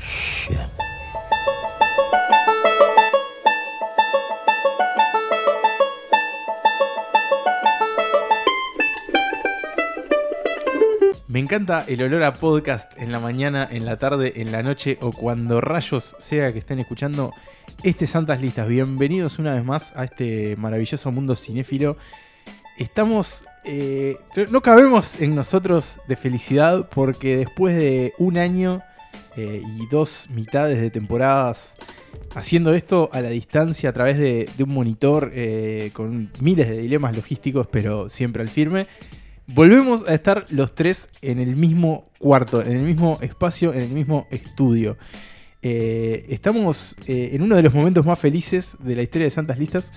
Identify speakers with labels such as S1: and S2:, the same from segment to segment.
S1: Shit.
S2: Me encanta el olor a podcast en la mañana, en la tarde, en la noche o cuando rayos sea que estén escuchando este Santas Listas. Bienvenidos una vez más a este maravilloso mundo cinéfilo. Estamos. eh, no cabemos en nosotros de felicidad porque después de un año eh, y dos mitades de temporadas haciendo esto a la distancia a través de, un monitor eh, con miles de dilemas logísticos, pero siempre al firme. Volvemos a estar los tres en el mismo cuarto, en el mismo espacio, en el mismo estudio. Estamos en uno de los momentos más felices de la historia de Santas Listas.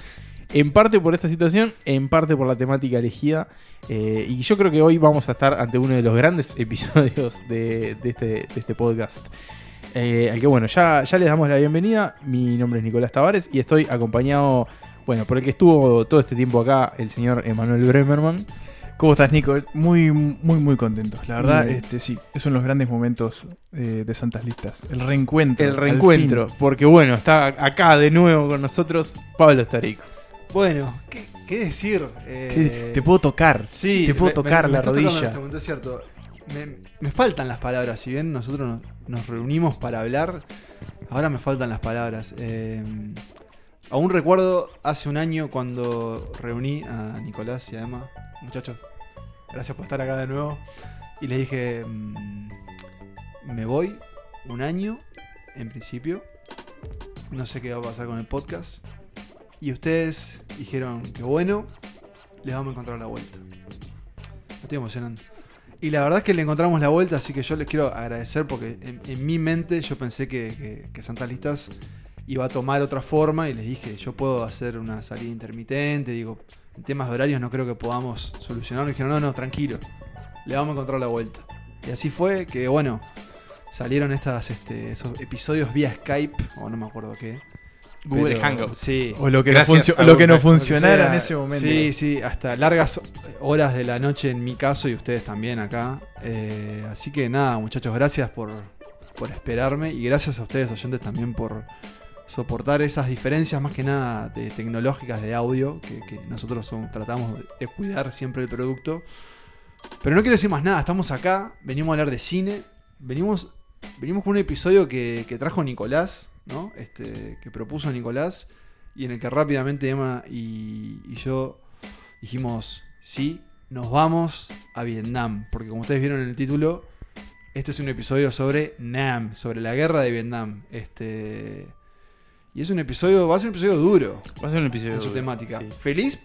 S2: En parte por esta situación, en parte por la temática elegida. Eh, y yo creo que hoy vamos a estar ante uno de los grandes episodios de, de este, de este podcast. Eh, al que bueno, ya, ya les damos la bienvenida. Mi nombre es Nicolás Tavares y estoy acompañado, bueno, por el que estuvo todo este tiempo acá, el señor Emanuel Bremerman.
S3: ¿Cómo estás, Nico? Muy, muy, muy contento. La verdad, este sí, es uno de los grandes momentos eh, de Santas Listas. El reencuentro.
S2: El reencuentro, porque bueno, está acá de nuevo con nosotros Pablo Starico.
S4: Bueno, ¿qué, qué decir? Eh,
S3: ¿Qué- Te puedo tocar.
S4: sí,
S3: te puedo
S4: me-
S3: tocar
S4: me- me
S3: la
S4: en
S3: rodilla.
S4: es cierto. Me, me faltan las palabras. Si bien nosotros nos, nos reunimos para hablar, ahora me faltan las palabras. Eh, aún recuerdo hace un año cuando reuní a Nicolás y a Emma. Muchachos, gracias por estar acá de nuevo. Y les dije, mm, me voy un año, en principio. No sé qué va a pasar con el podcast. Y ustedes dijeron que bueno, les vamos a encontrar la vuelta. Estoy emocionando. Y la verdad es que le encontramos la vuelta, así que yo les quiero agradecer porque en, mi mente yo pensé que, que, que Santas Listas iba a tomar otra forma y les dije, yo puedo hacer una salida intermitente, digo, en temas de horarios no creo que podamos solucionarlo. Y dijeron, no, no, tranquilo, le vamos a encontrar la vuelta. Y así fue que, bueno, salieron estas, este, esos episodios vía Skype, o no me acuerdo qué.
S2: Google
S4: pero-
S2: Hangouts.
S4: Sí.
S3: O lo que,
S2: Gracias
S3: no, lo que no
S2: Google.
S3: funcionara en ese momento.
S4: Sí, sí, hasta largas horas de la noche en mi caso y ustedes también acá. Eh, así que nada, muchachos, gracias por, por esperarme y gracias a ustedes, oyentes, también por soportar esas diferencias más que nada de tecnológicas de audio que, que nosotros son- tratamos de cuidar siempre el producto. Pero no quiero decir más nada, estamos acá, venimos a hablar de cine, venimos, venimos con un episodio que, que trajo Nicolás, ¿no? Este, que propuso Nicolás y en el que rápidamente Emma y, y yo dijimos, sí, nos vamos a Vietnam, porque como ustedes vieron en el título, este es un episodio sobre Nam, sobre la guerra de Vietnam. Este, y es un episodio, va a ser un episodio duro
S2: Va a ser un episodio.
S4: en su
S2: duro,
S4: temática.
S2: sí.
S4: Feliz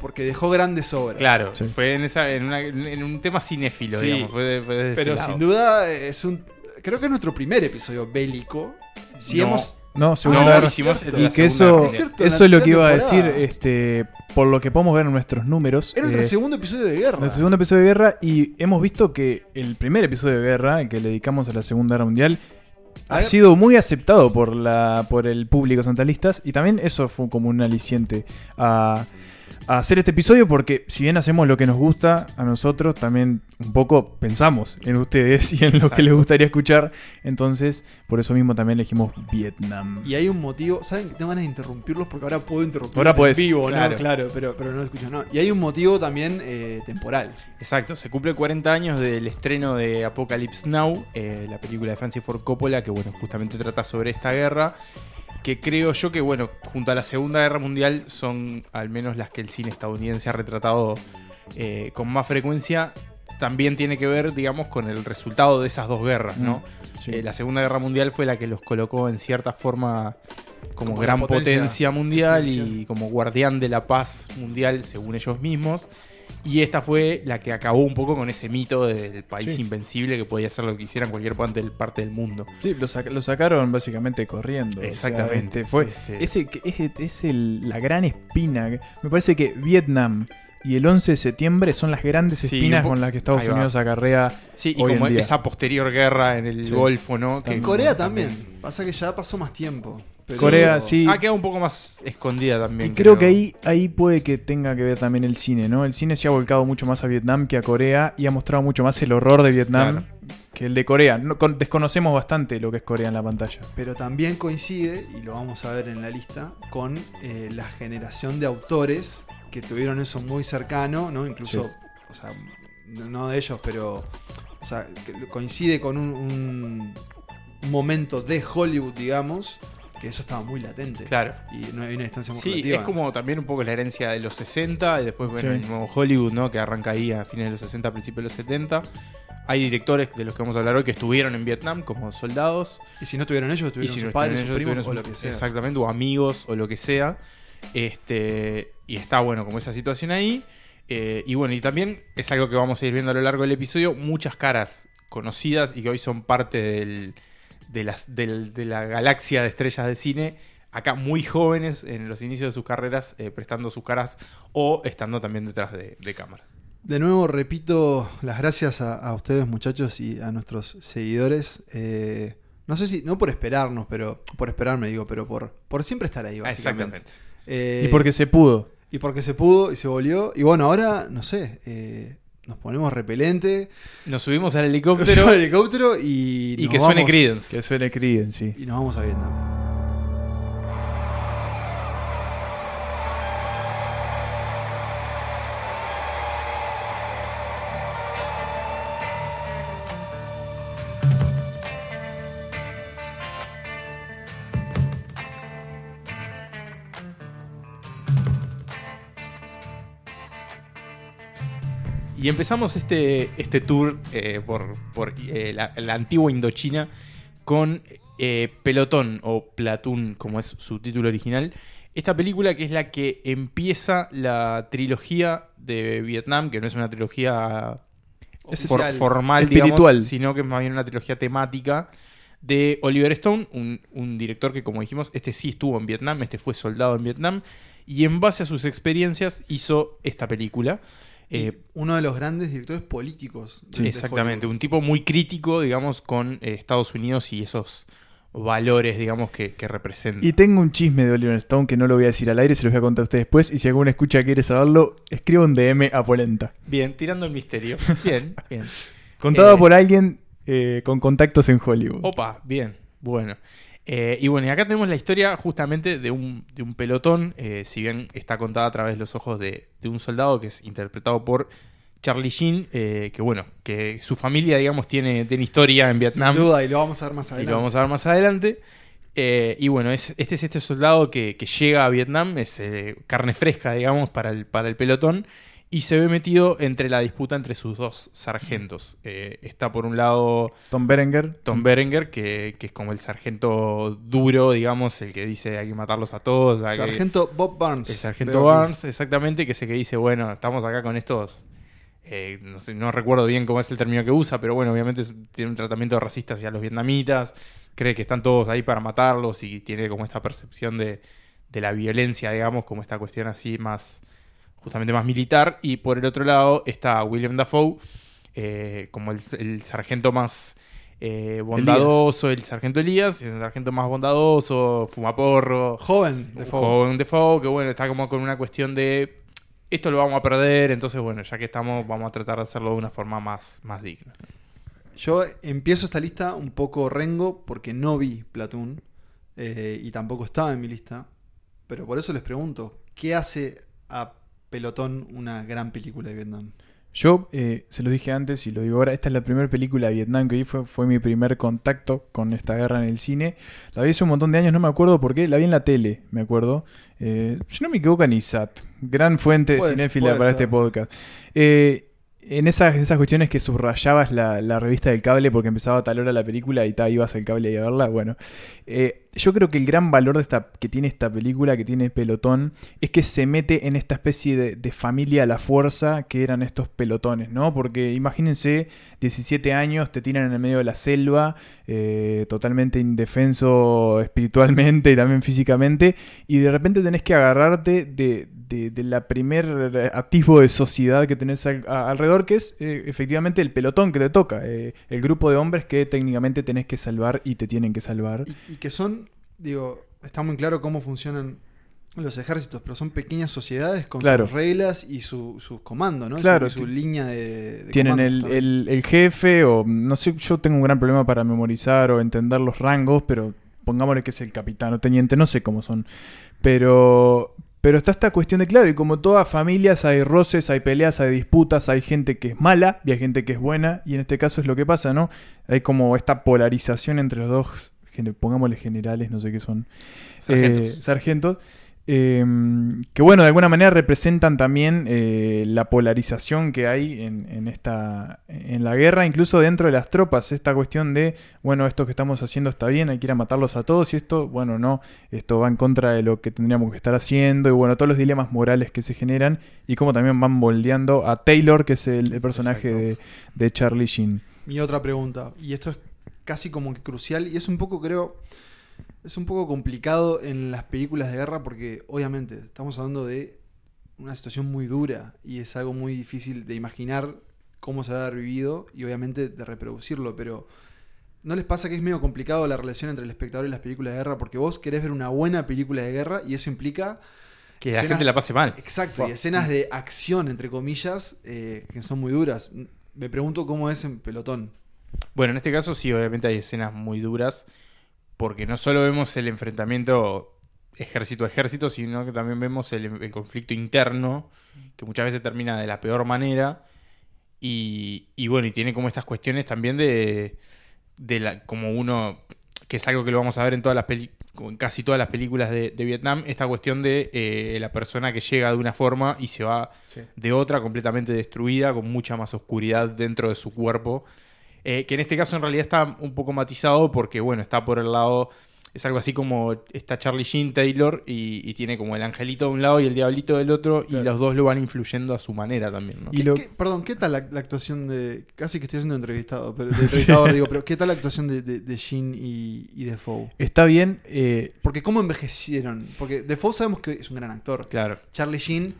S4: porque dejó grandes obras.
S2: Claro,
S3: Sí.
S2: fue en, esa, en, una- en un tema cinéfilo,
S4: Sí.
S2: digamos. Fue de- fue desde
S4: Pero sin duda es un... Creo que es nuestro primer episodio bélico. Si
S2: No.
S4: hemos...
S3: No,
S2: No,
S4: Ah,
S3: guerra.
S4: es
S2: hicimos el de
S3: Y que eso,
S4: Es cierto,
S3: eso es lo que iba a decir, este, por lo que podemos ver en nuestros números.
S4: Es nuestro
S3: eh,
S4: segundo episodio de guerra.
S3: Nuestro segundo episodio de guerra y hemos visto que el primer episodio de guerra, el que le dedicamos a la Segunda Guerra Mundial, ha sido muy aceptado por la por el público santalistas y también eso fue como un aliciente a, a hacer este episodio porque si bien hacemos lo que nos gusta a nosotros, también un poco pensamos en ustedes y en lo
S2: Exacto.
S3: que les gustaría escuchar. Entonces, por eso mismo también elegimos Vietnam.
S4: Y hay un motivo, ¿saben? Tengo ganas de interrumpirlos porque ahora puedo interrumpirlos
S3: Ahora
S4: en
S3: podés,
S4: vivo,
S2: claro.
S4: ¿no? Claro, pero, pero no lo escucho, no. Y hay un motivo también eh, temporal.
S2: Exacto, se cumple 40 años del estreno de Apocalypse Now, eh, la película de Francis Ford Coppola, que bueno, justamente trata sobre esta guerra, que creo yo que bueno, junto a la Segunda Guerra Mundial son al menos las que el cine estadounidense ha retratado eh, con más frecuencia. También tiene que ver, digamos, con el resultado de esas dos guerras, ¿no?
S3: Mm, sí.
S2: Eh, la Segunda Guerra Mundial fue la que los colocó en cierta forma como,
S4: Como
S2: gran potencia,
S4: potencia
S2: mundial y como guardián de la paz mundial, según ellos mismos. Y esta fue la que acabó un poco con ese mito del país
S3: Sí.
S2: invencible que podía hacer lo que quisiera en cualquier parte del, parte del mundo.
S3: Sí, lo, saca- lo sacaron básicamente corriendo. o sea,
S2: Exactamente.
S3: este, fue
S2: Este-
S3: ese es, es el- la gran espina. Me parece que Vietnam y el 11 de septiembre son las grandes
S2: Sí,
S3: espinas con las que Estados. Unidos acarrea.
S2: Sí, y
S3: hoy
S2: como
S3: en día.
S2: esa posterior guerra en el
S3: Sí.
S2: Golfo, ¿no? Que-
S4: En Corea también. Pasa que ya pasó más tiempo. pero-
S3: Corea, sí.
S2: Ha quedado un poco más escondida también.
S3: Y creo que ahí, ahí puede que tenga que ver también el cine, ¿no? El cine se ha volcado mucho más a Vietnam que a Corea y ha mostrado mucho más el horror de Vietnam que el de Corea. No, con- desconocemos bastante lo que es Corea en la pantalla.
S4: Pero también coincide, y lo vamos a ver en la lista, con eh, la generación de autores que tuvieron eso muy cercano, ¿no? Incluso,
S3: Sí.
S4: o sea, no de ellos, pero o sea, que coincide con un, un- un momento de Hollywood, digamos, que eso estaba muy latente.
S2: Claro.
S4: Y no hay una distancia muy
S2: Sí,
S4: relativa.
S2: es como también un poco la herencia de los 60 y después, bueno,
S3: Sí.
S2: el nuevo Hollywood, ¿no? Que arranca ahí a fines de los 60, principios de los 70. Hay directores de los que vamos a hablar hoy que estuvieron en Vietnam como soldados.
S4: Y si no tuvieron ellos,
S2: y
S4: tuvieron
S2: si
S4: sus
S2: no
S4: padres, sus
S2: estuvieron
S4: primos o lo que sea.
S2: Exactamente, o amigos o lo que sea. Este, y está bueno como esa situación ahí. Eh, y bueno, y también es algo que vamos a ir viendo a lo largo del episodio, muchas caras conocidas y que hoy son parte del- de, las, del- de la galaxia de estrellas de cine, acá muy jóvenes en los inicios de sus carreras, eh, prestando sus caras o estando también detrás de, de cámara.
S4: De nuevo, repito las gracias a, a ustedes, muchachos, y a nuestros seguidores. Eh, no sé si, no por esperarnos, pero por esperarme, digo, pero por, por siempre estar ahí, básicamente.
S2: Exactamente.
S4: Eh,
S3: y porque se pudo.
S4: y porque se pudo y se volvió. Y bueno, ahora, no sé, eh, nos ponemos repelente,
S2: Nos subimos al
S4: nos
S2: helicóptero
S4: subimos al helicóptero y.
S2: y
S4: nos
S2: que suene Creedence.
S3: Que suele Creedence, sí.
S4: Y nos vamos a Vietnam.
S2: Y empezamos este, este tour eh, por, por, eh, la, la antigua Indochina con eh, Pelotón o Platoon, como es su título original. Esta película que es la que empieza la trilogía de Vietnam, que no es una trilogía for- formal,
S3: Espiritual.
S2: digamos, sino que es más bien una trilogía temática de Oliver Stone, un, un director que, como dijimos, este sí estuvo en Vietnam, este fue soldado en Vietnam, y en base a sus experiencias hizo esta película. Eh,
S4: uno de los grandes directores políticos. de- de
S2: Exactamente,
S4: Hollywood.
S2: un tipo muy crítico, digamos, con eh, Estados Unidos y esos valores, digamos, que, que representa.
S3: Y tengo un chisme de Oliver Stone que no lo voy a decir al aire, se los voy a contar a ustedes después. Y si alguna escucha quiere saberlo, escriba un DM a Polenta.
S2: Bien, tirando el misterio. Bien, bien.
S3: Contado
S2: Eh,
S3: por alguien eh, con contactos en Hollywood.
S2: Opa, bien, bueno. Eh, y bueno, y acá tenemos la historia justamente de un, de un pelotón, eh, si bien está contada a través de los ojos de, de un soldado que es interpretado por Charlie Sheen, eh, que bueno, que su familia, digamos, tiene, tiene historia en Vietnam.
S4: Sin duda, y lo vamos a ver más
S2: y
S4: adelante.
S2: lo vamos a ver más adelante. Y bueno, es- este es este soldado que, que llega a Vietnam, es carne fresca, digamos, para el, para el pelotón, y se ve metido entre la disputa entre sus dos sargentos. Eh, está por un lado
S3: Tom Berenger.
S2: Tom Berenger, que, que es como el sargento duro, digamos, el que dice hay que matarlos a todos. hay que-
S4: Sargento Bob Barnes.
S2: el sargento
S4: aquí.
S2: Barnes, exactamente, que es el que dice, bueno, estamos acá con estos... eh, no, sé, no recuerdo bien cómo es el término que usa, pero bueno, obviamente tiene un tratamiento racista hacia los vietnamitas, cree que están todos ahí para matarlos y tiene como esta percepción de, de la violencia, digamos, como esta cuestión así más, justamente más militar. Y por el otro lado está William Dafoe, eh, como el, el sargento más eh, bondadoso, el sargento Elías, es el sargento más bondadoso, fumaporro,
S4: Joven Fogo.
S2: joven Defoe que bueno, está como con una cuestión de esto lo vamos a perder, entonces bueno, ya que estamos, vamos a tratar de hacerlo de una forma más, más digna.
S4: Yo empiezo esta lista un poco rengo porque no vi Platoon eh, y tampoco estaba en mi lista. Pero por eso les pregunto, ¿qué hace a Pelotón una gran película de Vietnam?
S3: Yo eh, se lo dije antes y lo digo ahora, esta es la primera película de Vietnam que vi, fue, fue mi primer contacto con esta guerra en el cine. La vi hace un montón de años, no me acuerdo por qué, la vi en la tele, me acuerdo. Eh, si no me equivoco, en ISAT, gran fuente
S4: Puede-
S3: cinéfila para
S4: ser.
S3: este podcast. Eh, en esas, esas cuestiones que subrayabas la, la revista del cable porque empezaba a tal hora la película y ta, ibas al cable y a verla, bueno. Eh, yo creo que el gran valor de esta, que tiene esta película, que tiene Pelotón, es que se mete en esta especie de, familia a la fuerza que eran estos pelotones, ¿no? Porque imagínense, 17 años, te tiran en el medio de la selva, eh, totalmente indefenso espiritualmente y también físicamente, y de repente tenés que agarrarte de, la primer atisbo de sociedad que tenés alrededor, que es eh, efectivamente el pelotón que te toca, eh, el grupo de hombres que técnicamente tenés que salvar y te tienen que salvar.
S4: Y que son, digo, está muy claro cómo funcionan los ejércitos, pero son pequeñas sociedades con
S3: Claro.
S4: sus reglas y su- sus comandos, ¿no?
S3: Claro,
S4: Su, su línea de, de
S3: Tienen el, el- el jefe, o no sé, yo tengo un gran problema para memorizar o entender los rangos, pero pongámosle que es el capitán o teniente, no sé cómo son. Pero, pero está esta cuestión de claro, y como todas familias hay roces, hay peleas, hay disputas, hay gente que es mala y hay gente que es buena, y en este caso es lo que pasa, ¿no? Hay como esta polarización entre los dos, pongámosle generales, no sé qué son,
S2: Sargentos.
S3: eh, sargentos, eh, que bueno, de alguna manera representan también eh, la polarización que hay en, en esta en la guerra, incluso dentro de las tropas, esta cuestión de, bueno, esto que estamos haciendo está bien, hay que ir a matarlos a todos, y esto, bueno, no, esto va en contra de lo que tendríamos que estar haciendo, y bueno, todos los dilemas morales que se generan, y como también van moldeando a Taylor, que es el, el personaje de, de Charlie Sheen.
S4: Mi otra pregunta, y esto es casi como que crucial, y es un poco, creo, es un poco complicado en las películas de guerra porque obviamente estamos hablando de una situación muy dura y es algo muy difícil de imaginar cómo se va a haber vivido y obviamente de reproducirlo, pero ¿no les pasa que es medio complicado la relación entre el espectador y las películas de guerra? Porque vos querés ver una buena película de guerra y eso implica
S2: Que la gente la pase mal.
S4: Exacto, y escenas de acción, entre comillas, eh, que son muy duras. Me pregunto cómo es en pelotón.
S2: Bueno, en este caso sí, obviamente hay escenas muy duras, porque no solo vemos el enfrentamiento ejército a ejército, sino que también vemos el, el conflicto interno, que muchas veces termina de la peor manera. Y, y bueno, y tiene como estas cuestiones también de, de la, como uno, que es algo que lo vamos a ver en todas las en casi todas las películas de, de Vietnam, esta cuestión de eh, la persona que llega de una forma y se va de otra completamente destruida, con mucha más oscuridad dentro de su cuerpo. Eh, que en este caso en realidad está un poco matizado porque, bueno, está por el lado. Es algo así como está Charlie Sheen, Taylor, y, y tiene como el angelito de un lado y el diablito del otro, y los dos lo van influyendo a su manera también, ¿no?
S3: Y
S4: ¿Qué-
S3: lo-
S4: qué- perdón, ¿qué tal la, la actuación de. Casi que estoy siendo entrevistado, pero de entrevistador digo, pero ¿qué tal la actuación de, de, de Shin y, y Defoe?
S3: Está bien, eh,
S4: Porque ¿cómo envejecieron? Porque Defoe sabemos que es un gran actor.
S2: Claro.
S4: Charlie Sheen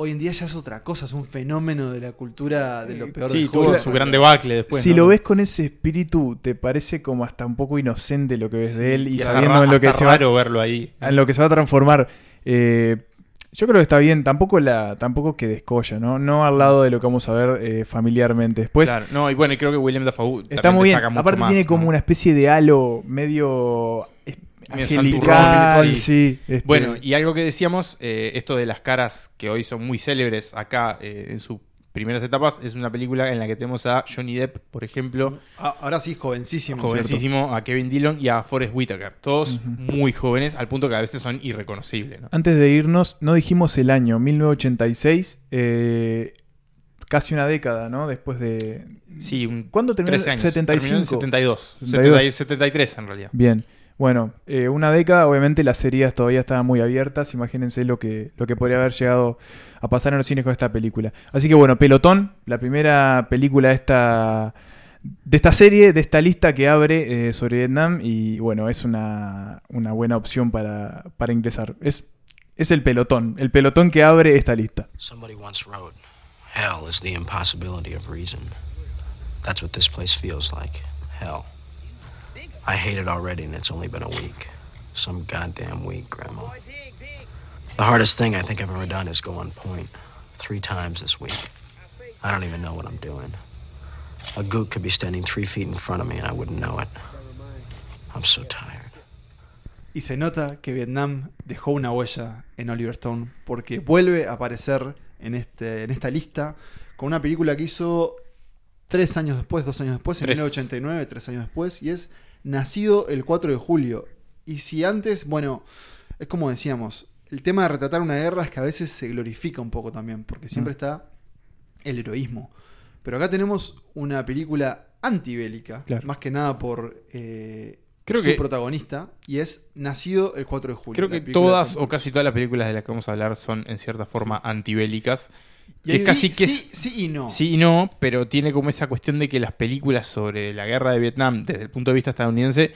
S4: hoy en día ya es otra cosa, es un fenómeno de la cultura de lo peor
S2: Sí,
S4: del
S2: tuvo su gran debacle después.
S3: si
S2: ¿no?
S3: lo ves con ese espíritu, te parece como hasta un poco inocente lo que ves de él y, sabiendo en lo que se va,
S2: verlo ahí.
S3: en lo que se va a transformar. Eh, yo creo que está bien, tampoco la, tampoco que descolla, ¿no? No al lado de lo que vamos a ver eh, familiarmente. Después
S2: Claro, no, y bueno, y creo que William Dafoe
S3: está muy bien.
S2: mucho
S3: Aparte
S2: más,
S3: tiene como
S2: ¿no?
S3: una especie de halo medio
S2: Medio
S3: angelical, sí. este,
S2: Bueno, y algo que decíamos, eh, esto de las caras que hoy son muy célebres acá eh, en sus primeras etapas, es una película en la que tenemos a Johnny Depp, por ejemplo,
S4: Ah, ahora sí, jovencísimo. ¿cierto?
S2: jovencísimo, a Kevin Dillon y a Forrest Whitaker. Todos muy jóvenes, al punto que a veces son irreconocibles. ¿no?
S3: Antes de irnos, no dijimos el año, 1986, eh, casi una década, ¿no? Después de...
S2: Sí, un
S3: ¿Cuándo terminó?
S2: 13 años.
S3: 75.
S2: Terminó en 72.
S3: 72.
S2: 70 73 en realidad.
S3: Bien. Bueno, eh, una década, obviamente las heridas todavía estaban muy abiertas. Imagínense lo que, lo que podría haber llegado a pasar en los cines con esta película. Así que bueno, Pelotón, la primera película de esta, de esta serie, de esta lista que abre eh, sobre Vietnam. Y bueno, es una, una buena opción para, para ingresar. Es, es el pelotón, el pelotón que abre esta lista.
S1: Somebody once wrote, Hell is the impossibility of reason. That's what this place feels like. Hell. I hate it already, and it's only been a week. Some goddamn week, Grandma. The hardest thing I think I've ever done is go on point. Three times this week. I don't even know what I'm doing. A gook could be standing three feet in front of me, and I wouldn't know it. I'm so tired.
S4: Y se nota que Vietnam dejó una huella en Oliver Stone porque vuelve a aparecer en, este, en esta lista con una película que hizo tres años después, dos años después, en
S2: Tres.
S4: 1989, tres años después, y es Nacido el 4 de julio. Y si antes, bueno, es como decíamos, el tema de retratar una guerra es que a veces se glorifica un poco también, porque siempre
S3: Mm.
S4: está el heroísmo. Pero acá tenemos una película antibélica,
S3: Claro.
S4: más que nada por eh,
S2: Creo
S4: su
S2: que-
S4: protagonista, y es nacido el 4 de julio.
S2: Creo que todas o casi todas las películas de las que vamos a hablar son en cierta forma antibélicas. Que
S4: sí,
S2: casi que
S4: sí, sí y no.
S2: Sí y no, pero tiene como esa cuestión de que las películas sobre la guerra de Vietnam, desde el punto de vista estadounidense,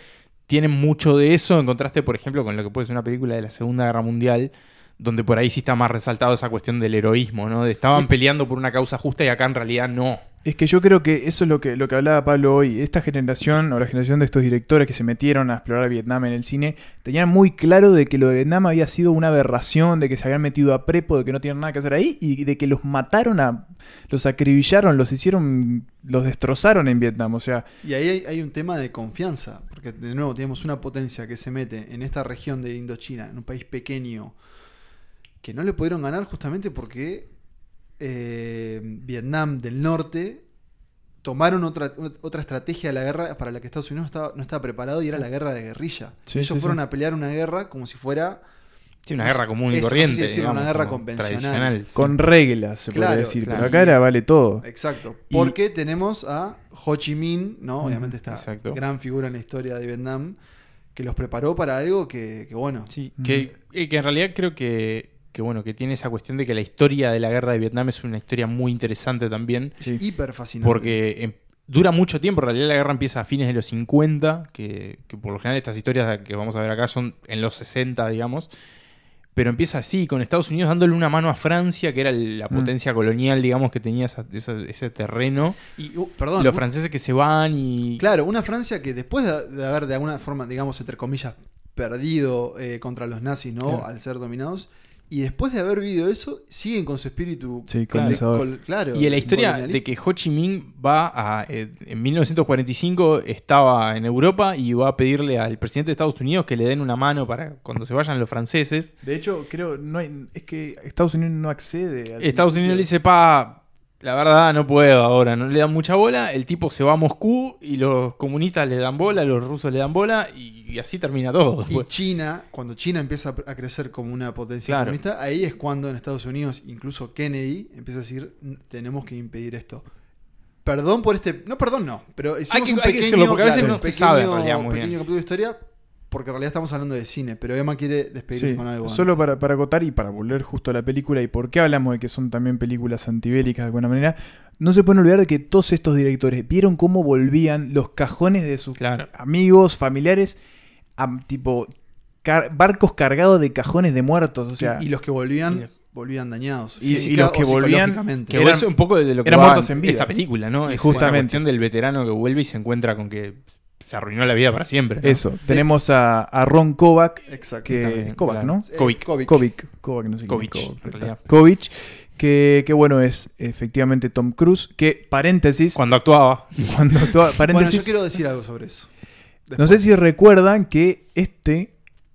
S2: tienen mucho de eso, en contraste, por ejemplo, con lo que puede ser una película de la Segunda Guerra Mundial, donde por ahí sí está más resaltado esa cuestión del heroísmo, ¿no? De estaban peleando por una causa justa y acá en realidad no.
S3: Es que yo creo que eso es lo que, lo que hablaba Pablo hoy. Esta generación, o la generación de estos directores que se metieron a explorar Vietnam en el cine, tenían muy claro de que lo de Vietnam había sido una aberración, de que se habían metido a prepo, de que no tienen nada que hacer ahí, y de que los mataron a. los acribillaron, los hicieron. los destrozaron en Vietnam. O sea,
S4: Y ahí hay, hay un tema de confianza, porque de nuevo tenemos una potencia que se mete en esta región de Indochina, en un país pequeño, que no le pudieron ganar justamente porque eh, Vietnam del Norte tomaron otra, otra estrategia de la guerra para la que Estados Unidos no estaba, no estaba preparado y era la guerra de guerrilla.
S3: Sí,
S4: Ellos
S3: sí,
S4: fueron
S3: sí.
S4: a pelear una guerra como si fuera
S2: Sí, una
S4: No
S2: guerra común y
S4: eso, no sé
S2: corriente.
S4: si decirlo, una
S2: digamos,
S4: guerra convencional.
S2: tradicional.
S3: con reglas, se
S4: Claro,
S3: puede decir.
S2: claro.
S3: Pero acá era vale todo.
S4: Exacto.
S3: Y-
S4: Porque tenemos a Ho Chi Minh, ¿no?
S3: Ujú,
S4: Obviamente esta
S2: exacto.
S4: gran figura en la historia de Vietnam, que los preparó para algo que, que bueno.
S2: Sí,
S3: Mm.
S2: que, que en realidad creo que, que, bueno, que tiene esa cuestión de que la historia de la guerra de Vietnam es una historia muy interesante también.
S4: Es
S3: Sí.
S4: hiper fascinante.
S2: Porque em, dura mucho tiempo, en realidad la guerra empieza a fines de los 50, que, que por lo general estas historias que vamos a ver acá son en los 60, digamos. Pero empieza así, con Estados Unidos dándole una mano a Francia, que era la
S3: Mm.
S2: potencia colonial, digamos, que tenía esa- esa- ese terreno.
S4: Y, uh, perdón,
S2: Los franceses que se van y...
S4: Claro, una Francia que después de, de haber de alguna forma, digamos, entre comillas, perdido eh, contra los nazis, ¿no?
S3: Claro.
S4: Al ser dominados. Y después de haber vivido eso, siguen con su espíritu.
S3: Sí,
S2: Claro.
S3: colonizador.
S4: col- claro,
S2: Y en la historia de que Ho Chi Minh va a. eh, en 1945 estaba en Europa y va a pedirle al presidente de Estados Unidos que le den una mano para cuando se vayan los franceses.
S3: De hecho, creo, no hay- es que Estados Unidos no accede. al
S2: Estados
S3: principio.
S2: Unidos le dice, pa. La verdad, no puedo ahora, no le dan mucha bola. El tipo se va a Moscú y los comunistas le dan bola, los rusos le dan bola y, y así termina todo.
S4: Y China, cuando China empieza a crecer como una potencia
S2: Claro.
S4: comunista, ahí es cuando en Estados Unidos, incluso Kennedy, empieza a decir, "N- tenemos que impedir esto. Perdón por este... No, perdón, no. Pero hicimos
S2: que-
S4: un
S2: hay que
S4: pequeño,
S2: decirlo, porque a veces
S4: claro,
S2: no
S4: un
S2: se sabe en
S4: pequeño-
S2: realidad muy
S4: pequeño
S2: bien.
S4: capítulo de historia, porque en realidad estamos hablando de cine, pero Emma quiere despedirse
S3: Sí,
S4: con algo.
S3: solo para, para acotar y para volver justo a la película y por qué hablamos de que son también películas antibélicas de alguna manera, no se pueden olvidar de que todos estos directores vieron cómo volvían los cajones de sus
S2: Claro.
S3: amigos, familiares, a tipo car- barcos cargados de cajones de muertos, o sea,
S4: y, y los que volvían,
S2: y-
S4: volvían dañados.
S3: y- y
S4: física
S3: los que
S4: o
S3: volvían-.
S2: Que
S3: eran-
S2: es un poco de lo que
S3: eran muertos en vida.
S2: esta película, ¿no?
S3: Y
S2: Es
S3: justamente.
S2: esa cuestión del veterano que vuelve y se encuentra con que se arruinó la vida para siempre. ¿no?
S3: eso. Tenemos a, a Ron Kovac,
S4: Exacto.
S3: que Kovac,
S2: claro.
S3: ¿no?
S2: Kovic.
S4: Kovic.
S3: Kovic, Kovac, no sé
S2: Kovic,
S3: que, que bueno es efectivamente Tom Cruise, que paréntesis,
S2: Cuando actuaba.
S3: cuando
S4: Bueno,
S3: paréntesis,
S4: yo quiero decir algo sobre eso.
S3: No sé si recuerdan que este,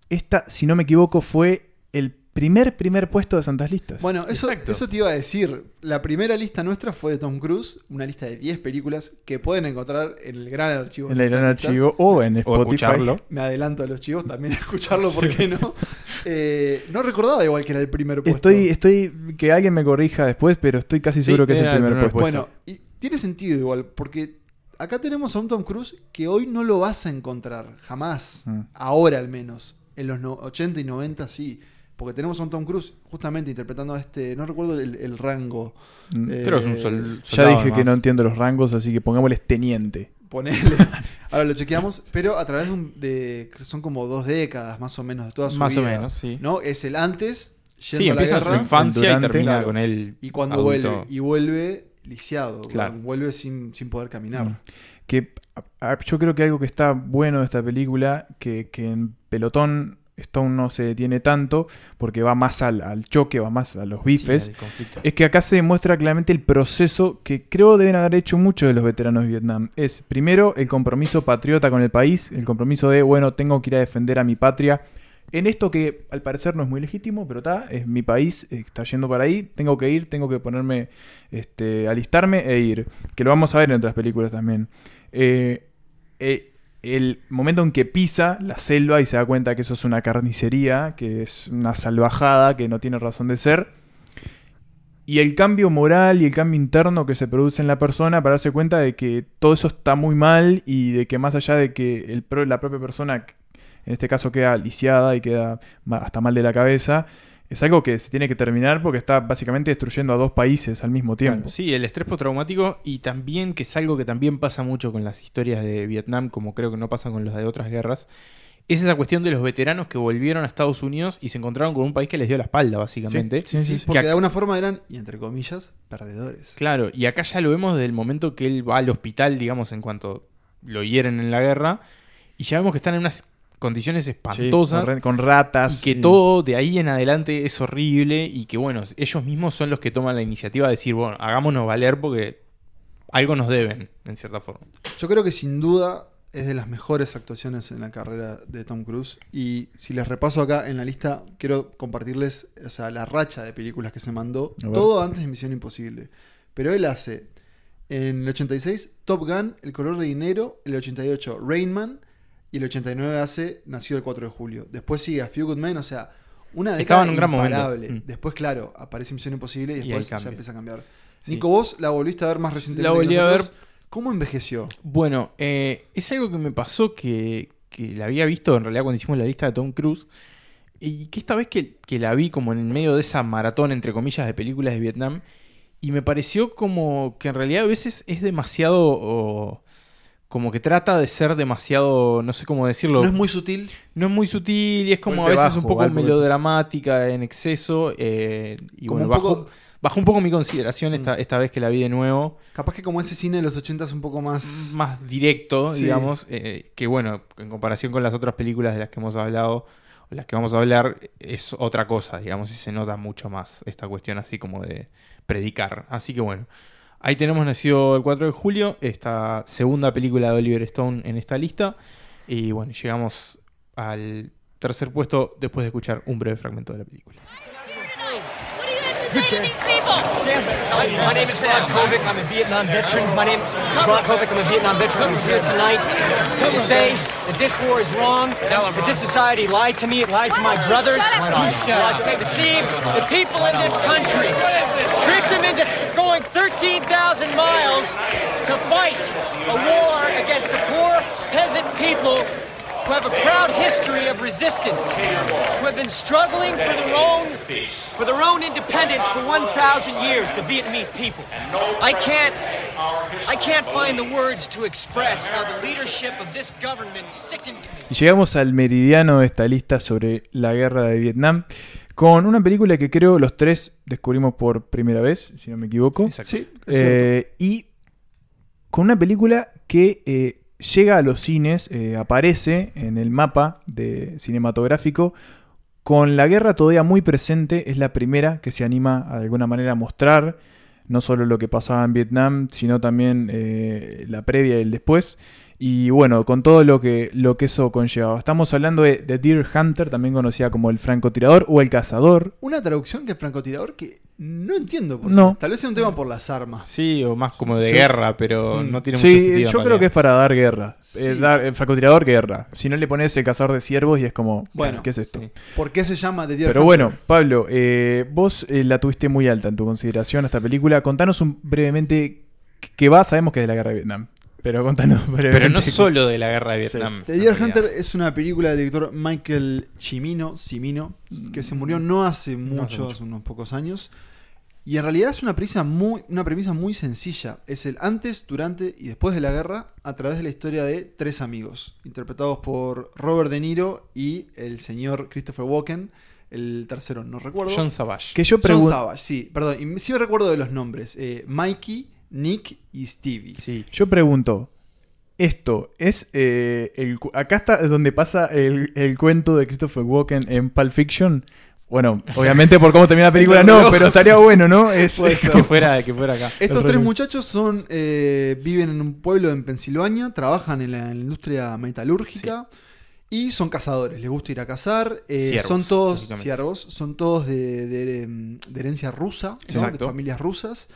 S3: esta, si no me equivoco, fue el primer primer puesto de Santas Listas.
S4: Bueno, eso,
S2: Exacto.
S4: eso te iba a decir. La primera lista nuestra fue de Tom Cruise, una lista de 10 películas que pueden encontrar en el gran archivo.
S3: en el gran archivo o en
S2: O
S3: Spotify.
S2: escucharlo.
S4: Me adelanto a los chivos también a escucharlo, ¿por qué no? Eh, no recordaba igual que era el primer puesto.
S3: Estoy, estoy, que alguien me corrija después, pero estoy casi
S2: Sí,
S3: seguro que es el primer, puesto.
S4: Bueno, y tiene sentido igual, porque acá tenemos a un Tom Cruise que hoy no lo vas a encontrar, jamás.
S3: Mm.
S4: Ahora al menos. En los no- 80 y 90 sí. Porque tenemos a un Tom Cruise justamente interpretando a este, no recuerdo el, el rango.
S3: Mm.
S4: Eh,
S2: Creo que es un sol-
S3: ya dije que
S2: más.
S3: no entiendo los rangos, así que pongámosles teniente.
S4: Ponele. Ahora lo chequeamos, pero a través de, un- de- son como dos décadas más o menos de toda su
S2: Más o
S4: vida.
S2: menos, sí.
S4: ¿no? Es el antes, yendo
S2: Sí,
S4: a la
S2: empieza su infancia
S3: durante,
S2: y termina
S4: claro.
S2: con él.
S4: y cuando
S2: adulto.
S4: vuelve. Y vuelve lisiado.
S2: Claro.
S4: Vuelve sin, sin poder caminar.
S3: Mm. Que a- a- yo creo que algo que está bueno de esta película, que, que en Pelotón Stone no se detiene tanto, porque va más al, al choque, va más a los bifes.
S2: Sí.
S3: Es que acá se muestra claramente el proceso que creo deben haber hecho muchos de los veteranos de Vietnam. Es primero el compromiso patriota con el país, el compromiso de, bueno, tengo que ir a defender a mi patria. En esto que al parecer no es muy legítimo, pero está, es mi país, está yendo para ahí, tengo que ir, tengo que ponerme, este, alistarme e ir. Que lo vamos a ver en otras películas también. Eh, eh, el momento en que pisa la selva y se da cuenta que eso es una carnicería, que es una salvajada, que no tiene razón de ser. y el cambio moral y el cambio interno que se produce en la persona para darse cuenta de que todo eso está muy mal y de que más allá de que la propia persona, en este caso, queda lisiada y queda hasta mal de la cabeza, es algo que se tiene que terminar porque está básicamente destruyendo a dos países al mismo tiempo.
S2: Claro, sí, el estrés postraumático y también que es algo que también pasa mucho con las historias de Vietnam, como creo que no pasa con las de otras guerras, es esa cuestión de los veteranos que volvieron a Estados Unidos y se encontraron con un país que les dio la espalda, básicamente.
S3: Sí, sí,
S4: Sí,
S3: sí.
S4: porque
S2: Que
S4: de alguna forma eran, y entre comillas, perdedores.
S2: Claro, y acá ya lo vemos desde el momento que él va al hospital, digamos, en cuanto lo hieren en la guerra, y ya vemos que están en unas condiciones espantosas.
S3: con, ratas.
S2: Y que todo de ahí en adelante es horrible y que, bueno, ellos mismos son los que toman la iniciativa de decir, bueno, hagámonos valer porque algo nos deben, en cierta forma.
S4: Yo creo que sin duda es de las mejores actuaciones en la carrera de Tom Cruise. Y si les repaso acá en la lista, quiero compartirles o sea, la racha de películas que se mandó. Todo antes de Misión Imposible. Pero él hace en el 86 Top Gun, El color de dinero, el 88 Rain Man y el 89 hace Nació el 4 de julio. Después sigue A Few Good Men, o sea, una
S2: Estaba
S4: década
S2: en un gran momento. Mm.
S4: Después, claro, aparece Misión Imposible y
S2: Y
S4: después ya
S2: cambia.
S4: empieza a cambiar.
S2: Sí.
S4: Nico, vos la volviste a ver más recientemente.
S2: La volví a
S4: nosotros. ¿Cómo envejeció?
S2: Bueno, eh, es algo que me pasó que, que la había visto en realidad cuando hicimos la lista de Tom Cruise. Y que esta vez que, que la vi como en medio de esa maratón, entre comillas, de películas de Vietnam, y me pareció como que en realidad a veces es demasiado... como que trata de ser demasiado, no sé cómo decirlo,
S4: No es muy sutil.
S2: no es muy sutil y es como a veces un poco
S3: algo.
S2: melodramática en exceso. eh, y
S4: Como
S2: bueno,
S4: un
S2: bajó,
S4: poco-
S2: bajó un poco mi consideración esta,
S4: Mm.
S2: esta vez que la vi de nuevo.
S4: Capaz que como ese cine de los 80 es un poco más...
S2: más directo,
S4: Sí.
S2: digamos, eh, que bueno, en comparación con las otras películas de las que hemos hablado, o las que vamos a hablar, es otra cosa, digamos, y se nota mucho más esta cuestión así como de predicar. Así que bueno, ahí tenemos Nacido el 4 de julio, esta segunda película de Oliver Stone en esta lista, y bueno, llegamos al tercer puesto después de escuchar un breve fragmento de la película.
S5: What do you have to say to these people?
S6: Hi, my name is Ron Kovic. I'm a Vietnam veteran. My name is Ron Kovic. I'm a Vietnam veteran. I'm here tonight to say that this war is wrong, that this society lied to me, it lied to my brothers, it lied to me, deceived the people in this country, tricked them into going 13,000 miles to fight a war against the poor peasant people who have a proud history of resistance, who have been struggling for their own for their own independence for 1,000 years, the Vietnamese people. I can't I can't find the words to express how the leadership of this government sickens me.
S3: Y llegamos al meridiano de esta lista sobre la guerra de Vietnam con una película que creo los tres descubrimos por primera vez, si no me equivoco.
S2: Exacto.
S4: Sí.
S3: Eh, y con una película que eh, llega a los cines, eh, aparece en el mapa de cinematográfico con la guerra todavía muy presente, es la primera que se anima de alguna manera a mostrar no solo lo que pasaba en Vietnam, sino también eh, la previa y el después. Y bueno, con todo lo que, lo que eso conllevaba. Estamos hablando de, de Deer Hunter, también conocida como el francotirador o el cazador.
S4: Una traducción que es francotirador que no entiendo. Por qué.
S3: No.
S4: Tal vez sea un tema por las armas.
S2: Sí, o más como de
S3: Sí.
S2: guerra, pero
S4: Mm.
S2: no tiene mucho
S3: Sí,
S2: sentido. en
S3: yo creo
S2: realidad.
S3: que es para dar guerra.
S4: Sí.
S3: Eh, dar, el francotirador, guerra. Si no le pones el cazador de ciervos y es como,
S4: Bueno,
S3: ¿qué es esto?
S2: sí.
S4: ¿Por qué se llama The Deer
S3: Pero
S4: Hunter?
S3: bueno, Pablo, eh, vos eh, la tuviste muy alta en tu consideración esta película. Contanos un, brevemente que va, sabemos que es de la guerra de Vietnam. Pero contanos brevemente.
S2: Pero no solo de la guerra de Vietnam.
S4: The Deer. Hunter es una película del director Michael Cimino, Cimino, que se murió no hace mucho,
S2: mucho.
S4: hace unos pocos años. Y en realidad es una premisa, muy, una premisa muy sencilla. Es el antes, durante y después de la guerra a través de la historia de tres amigos, interpretados por Robert De Niro y el señor Christopher Walken. El tercero, no recuerdo.
S2: John Savage.
S3: Que yo
S4: John. Savage, sí, perdón. Y sí me recuerdo de los nombres. eh, Mikey, Nick y Stevie.
S2: Sí.
S3: Yo pregunto. Esto es eh, el acá está donde pasa el, el cuento de Christopher Walken en Pulp Fiction. Bueno, obviamente por cómo termina la película no, pero estaría bueno, ¿no? Es.
S2: Que fuera, que fuera acá.
S4: Estos tres muchachos son eh, viven en un pueblo en Pensilvania, trabajan en la, en la industria metalúrgica y son cazadores. Les gusta ir a cazar. eh, son todos siervos, son todos de, de, de herencia rusa, ¿no? de familias rusas.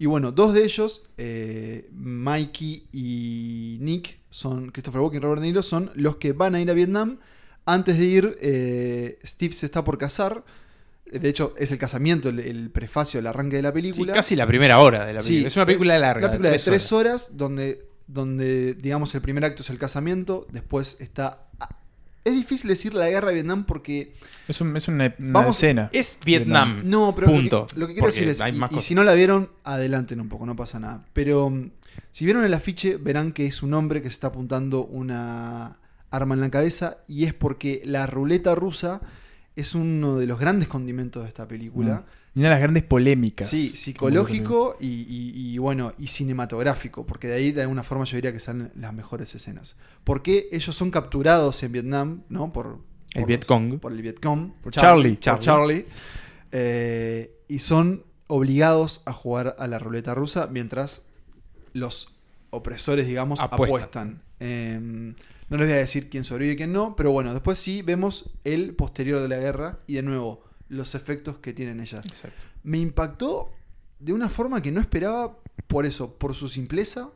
S4: Y bueno, dos de ellos, eh, Mikey y Nick, son Christopher Walken y Robert De Niro, son los que van a ir a Vietnam. Antes de ir, eh, Steve se está por casar. De hecho, es el casamiento, el, el prefacio, el arranque de la
S2: Sí,
S4: película.
S2: casi la primera hora de la película.
S4: Sí,
S2: es una película larga.
S4: Una película de tres horas, donde, donde, digamos, el primer acto es el casamiento, después está... Es difícil decir la guerra de Vietnam porque...
S3: Es, un- es una, una
S4: Vamos-
S3: escena.
S2: Es Vietnam.
S4: No, pero lo que-
S2: Punto.
S4: Lo que, quiero
S2: Porque
S4: decir es, y, si no la vieron, adelanten un poco, no pasa nada. Pero mm, si vieron el afiche, verán que es un hombre que se está apuntando una arma en la cabeza y es porque la ruleta rusa es uno de los grandes condimentos de esta película.
S3: Y una de las grandes polémicas.
S4: Sí, psicológico y, y- y, bueno, y cinematográfico, porque de ahí de alguna forma yo diría que salen las mejores escenas. Porque ellos son capturados en Vietnam, ¿no? Por,
S2: El Vietcong.
S4: por el Vietcong.
S3: Por Charlie.
S4: Por Charlie. Eh, y son obligados a jugar a la ruleta rusa mientras los opresores, digamos,
S2: Apuestan.
S4: apuestan. Eh, no les voy a decir quién sobrevive y quién no, pero bueno, después sí vemos el posterior de la guerra y de nuevo los efectos que tienen ellas
S2: Exacto.
S4: me impactó de una forma que no esperaba por eso, por su simpleza,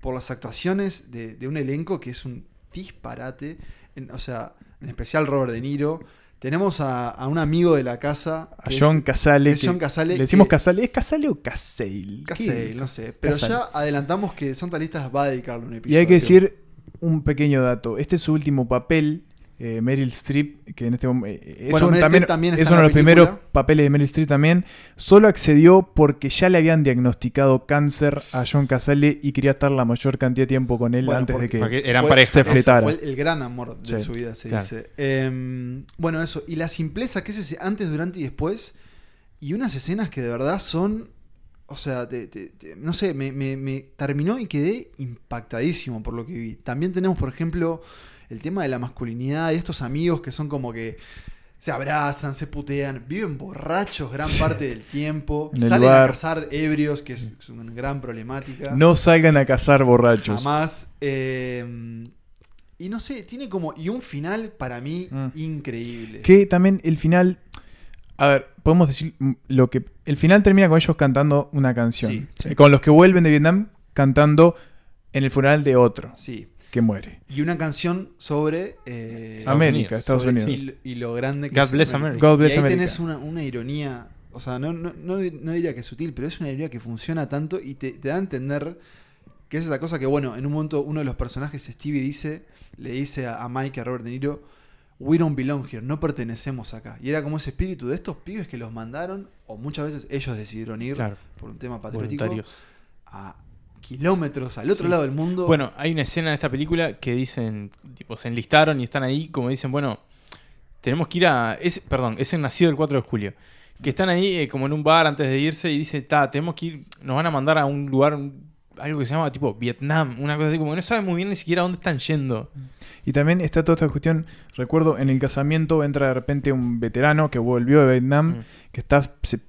S4: por las actuaciones de, de un elenco que es un disparate. En- o sea, en especial Robert De Niro. Tenemos a, a un amigo de la casa.
S3: A
S4: es-
S3: John Casale.
S4: es John Casale,
S3: ¿Le decimos
S4: que-
S3: Casale? ¿Es Casale o Casale? ¿Qué
S4: Casale, no sé. Pero
S3: Casale.
S4: ya adelantamos que Santa Listas va a dedicarle un
S3: Y
S4: episodio.
S3: hay que decir un pequeño dato. Este es su último papel. Eh, Meryl Streep, que en este momento es,
S4: Bueno, Meryl
S3: también,
S4: Streep también
S3: es uno de los primeros papeles de Meryl Streep también, solo accedió porque ya le habían diagnosticado cáncer a John Casale y quería estar la mayor cantidad de tiempo con él
S4: Bueno,
S3: antes de que...
S2: Eran
S4: Fue-
S2: pareja.
S3: se fletara.
S4: Fue el, el gran amor de
S3: Sí,
S4: su vida, se
S2: claro.
S4: dice. Eh, bueno, eso. Y la simpleza que es ese antes, durante y después. Y unas escenas que de verdad son. O sea, te- te- te- no sé, me, me- me terminó y quedé impactadísimo por lo que vi. También tenemos, por ejemplo, el tema de la masculinidad y estos amigos que son como que se abrazan, se putean, viven borrachos gran parte del tiempo, salen a cazar ebrios, que es, es una gran problemática.
S3: No salgan a cazar borrachos.
S4: Jamás. eh, y no sé, tiene como. Y un final para mí
S3: Mm.
S4: increíble.
S3: Que también el final... A ver, podemos decir lo que... El final termina con ellos cantando una canción.
S4: Sí, sí.
S3: Con los que vuelven de Vietnam cantando en el funeral de otro
S4: Sí.
S3: Que muere.
S4: Y una canción sobre. eh,
S3: América. Estados
S4: sobre-
S3: Unidos.
S4: Y, y lo grande que
S2: God
S4: es
S2: bless America.
S3: God bless
S4: y ahí
S3: America.
S4: tenés una, una ironía. O sea, no, no, no, no diría que es sutil, pero es una ironía que funciona tanto y te, te da a entender que es esa cosa que, bueno, en un momento uno de los personajes, Stevie, dice, le dice a, a Mike, a Robert De Niro, We don't belong here, no pertenecemos acá. Y era como ese espíritu de estos pibes que los mandaron, o muchas veces ellos decidieron ir
S2: Claro.
S4: por un tema patriótico, a kilómetros al otro
S2: Sí.
S4: lado del mundo.
S2: Bueno, hay una escena de esta película que dicen, tipo, se enlistaron y están ahí, como dicen, bueno, tenemos que ir a. Es, perdón, es el nacido el 4 de julio. Que están ahí eh, como en un bar antes de irse y dice, ta, tenemos que ir, nos van a mandar a un lugar, un- algo que se llama tipo Vietnam, una cosa así, como que no saben muy bien ni siquiera a dónde están yendo.
S3: Y también está toda esta cuestión, recuerdo, en el casamiento entra de repente un veterano que volvió de Vietnam,
S2: Mm.
S3: que está, se-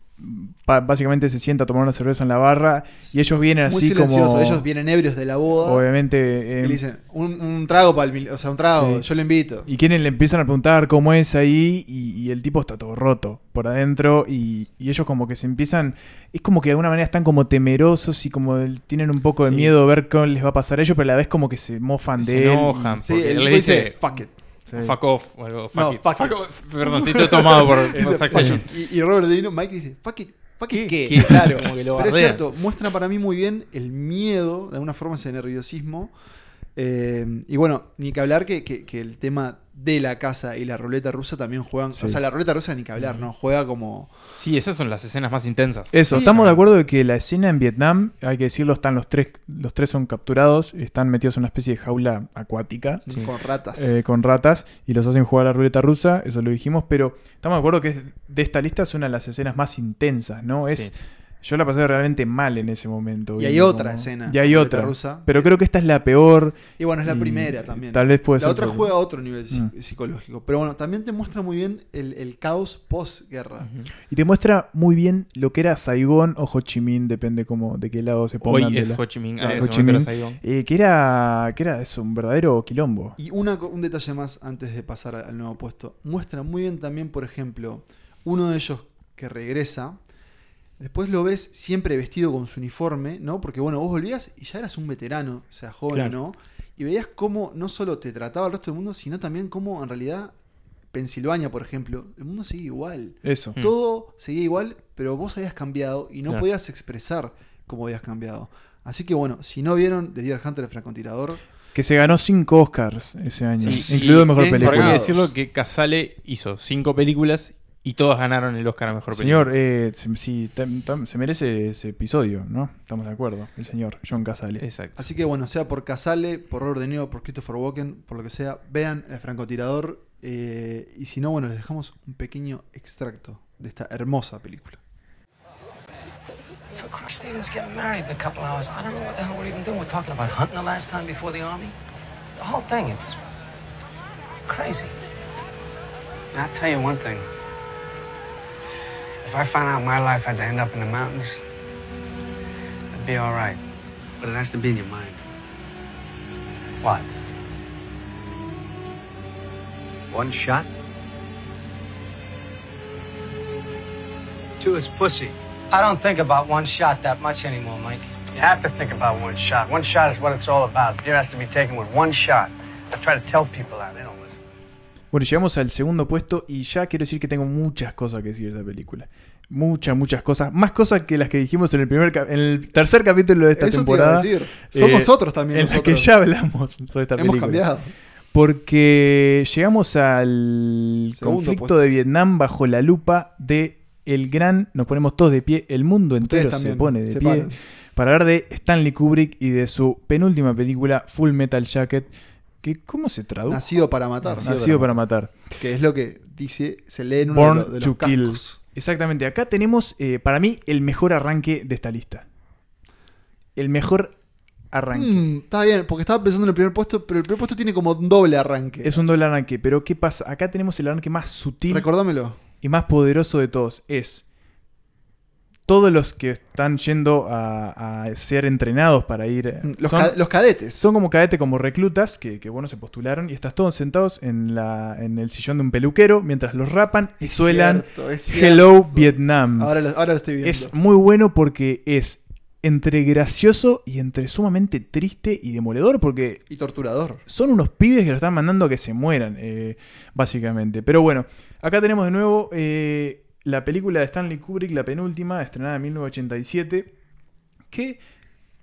S3: básicamente se sienta a tomar una cerveza en la barra y ellos vienen
S4: muy
S3: así
S4: silencioso.
S3: como...
S4: Ellos vienen ebrios de la boda.
S3: Obviamente...
S4: y
S3: eh,
S4: le dicen, un, un trago para O sea, un trago,
S3: Sí.
S4: yo lo invito.
S3: y quieren, le empiezan a preguntar cómo es ahí y, y el tipo está todo roto por adentro y, y ellos como que se empiezan... Es como que de alguna manera están como temerosos y como tienen un poco de
S2: Sí.
S3: miedo de ver cómo les va a pasar a ellos, pero a la vez como que se mofan
S2: Se
S3: de él. y-
S2: enojan.
S4: Sí, él
S2: le
S4: dice, fuck it.
S3: Sí.
S2: Fuck off o algo. Fuck
S4: No,
S2: it.
S4: fuck it.
S2: off. Perdón, estoy todo tomado por
S4: Dice, fuck. Y, y Robert De Niro, Mike dice, fuck it. Fuck it,
S2: ¿Qué?
S4: ¿qué?
S2: ¿Qué?
S4: Claro.
S2: Como que lo
S4: Pero es cierto, muestra para mí muy bien el miedo, de alguna forma ese nerviosismo. Eh, y bueno, ni que hablar que, que- que el tema de la casa y la ruleta rusa también juegan.
S3: Sí.
S4: O sea, la ruleta rusa ni que hablar, ¿no? Juega como.
S2: Sí, esas son las escenas más intensas.
S3: Eso,
S4: Sí.
S3: estamos de acuerdo de que la escena en Vietnam, hay que decirlo, están los tres, los tres son capturados, están metidos en una especie de jaula acuática
S2: Sí.
S4: con ratas.
S3: eh, con ratas y los hacen jugar a la ruleta rusa, eso lo dijimos, pero estamos de acuerdo que es- de esta lista es una de las escenas más intensas, ¿no? Es,
S2: Sí.
S3: Yo la pasé realmente mal en ese momento.
S4: Y hay otra escena
S3: Y hay otra.
S4: rusa.
S3: Pero creo que esta es la peor.
S4: y bueno, es la primera también.
S3: Tal vez puede
S4: la
S3: ser.
S4: otra juega a otro nivel
S3: Mm.
S4: psicológico. Pero bueno, también te muestra muy bien el, el caos post-guerra.
S2: Ujú.
S3: Y te muestra muy bien lo que era Saigón o Ho Chi Minh, depende como de qué lado se pongan.
S2: Hoy
S3: de
S2: es
S3: la-
S2: Ho Chi Minh.
S4: Claro,
S3: Ho Chi Minh. Eh, que era que era eso, un verdadero quilombo.
S4: Y una un detalle más antes de pasar al nuevo puesto. Muestra muy bien también, por ejemplo, uno de ellos que regresa. Después lo ves siempre vestido con su uniforme, ¿no? Porque bueno, vos volvías y ya eras un veterano, sea joven
S2: Claro.
S4: o no. Y veías cómo no solo te trataba el resto del mundo, sino también cómo en realidad Pensilvania, por ejemplo, el mundo sigue igual.
S3: Eso.
S4: Todo seguía igual, pero vos habías cambiado y no
S2: Claro.
S4: podías expresar cómo habías cambiado. Así que bueno, si no vieron The Deer Hunter, el francotirador,
S3: Que se ganó cinco Oscars ese año,
S2: Sí,
S3: incluido
S2: sí,
S3: mejor película.
S2: hay que
S4: Colgados.
S2: decirlo que Casale hizo cinco películas y todas ganaron el Oscar a mejor película.
S3: Señor, eh, se- sí, tam- tam- se merece ese episodio, ¿no? Estamos de acuerdo. El señor John Casale.
S2: Exacto.
S4: Así que bueno, sea por Casale, por Robert De Niro, por Christopher Walken, por lo que sea, vean el francotirador. eh, y si no, bueno, les dejamos un pequeño extracto de esta hermosa película.
S7: For Christ's sake, let's get married in a couple hours. I don't know what the hell we're even doing. We're talking about hunting the last time before the army. The whole thing, it's crazy.
S8: I'll tell you one thing. If I found out my life had to end up in the mountains, I'd be all right. But it has to be in your mind.
S7: What?
S8: One shot? Two is pussy.
S7: I don't think about one shot that much anymore, Mike.
S8: You have to think about one shot. One shot is what it's all about. Deer has to be taken with one shot. I try to tell people that. They don't.
S3: Bueno, llegamos al segundo puesto y ya quiero decir que tengo muchas cosas que decir de esa película. Muchas, muchas cosas. Más cosas que las que dijimos en el primer en el tercer capítulo de esta
S4: Eso te
S3: temporada.
S4: iba a decir. Somos
S3: eh,
S4: otros también.
S3: En las que ya hablamos sobre esta
S4: Hemos
S3: película.
S4: cambiado.
S3: Porque llegamos al
S4: Segundo
S3: conflicto
S4: puesto.
S3: de Vietnam bajo la lupa de el gran, nos ponemos todos de pie, el mundo entero se pone de
S4: se
S3: pie
S4: paran.
S3: para hablar de Stanley Kubrick y de su penúltima película Full Metal Jacket, que ¿cómo se traduce?
S4: Nacido para matar.
S3: Nacido, para matar.
S4: Que es lo que dice, se lee en uno
S3: Born
S4: de, los- de
S3: to
S4: los
S3: Kill.
S4: cascos.
S3: Exactamente, acá tenemos eh, para mí el mejor arranque de esta lista. El mejor arranque.
S4: Mm, está bien, porque estaba pensando en el primer puesto, pero el primer puesto tiene como un doble arranque.
S3: Es un doble arranque, pero ¿qué pasa? Acá tenemos el arranque más sutil
S4: Recordámelo.
S3: y más poderoso de todos. Es todos los que están yendo a, a ser entrenados para ir. eh,
S4: Mm, Los,
S3: son,
S4: ca- los cadetes.
S3: son como cadete, como reclutas, que, que bueno, se postularon y estás todos sentados en, la, en el sillón de un peluquero mientras los rapan y
S4: Es
S3: suelan
S4: cierto,
S3: Hello. Vietnam.
S4: Ahora lo, ahora lo estoy viendo.
S3: Es muy bueno porque es entre gracioso y entre sumamente triste y demoledor porque
S4: Y torturador.
S3: son unos pibes que lo están mandando a que se mueran, eh, básicamente. Pero bueno, acá tenemos de nuevo eh, la película de Stanley Kubrick, la penúltima, estrenada en 1987, que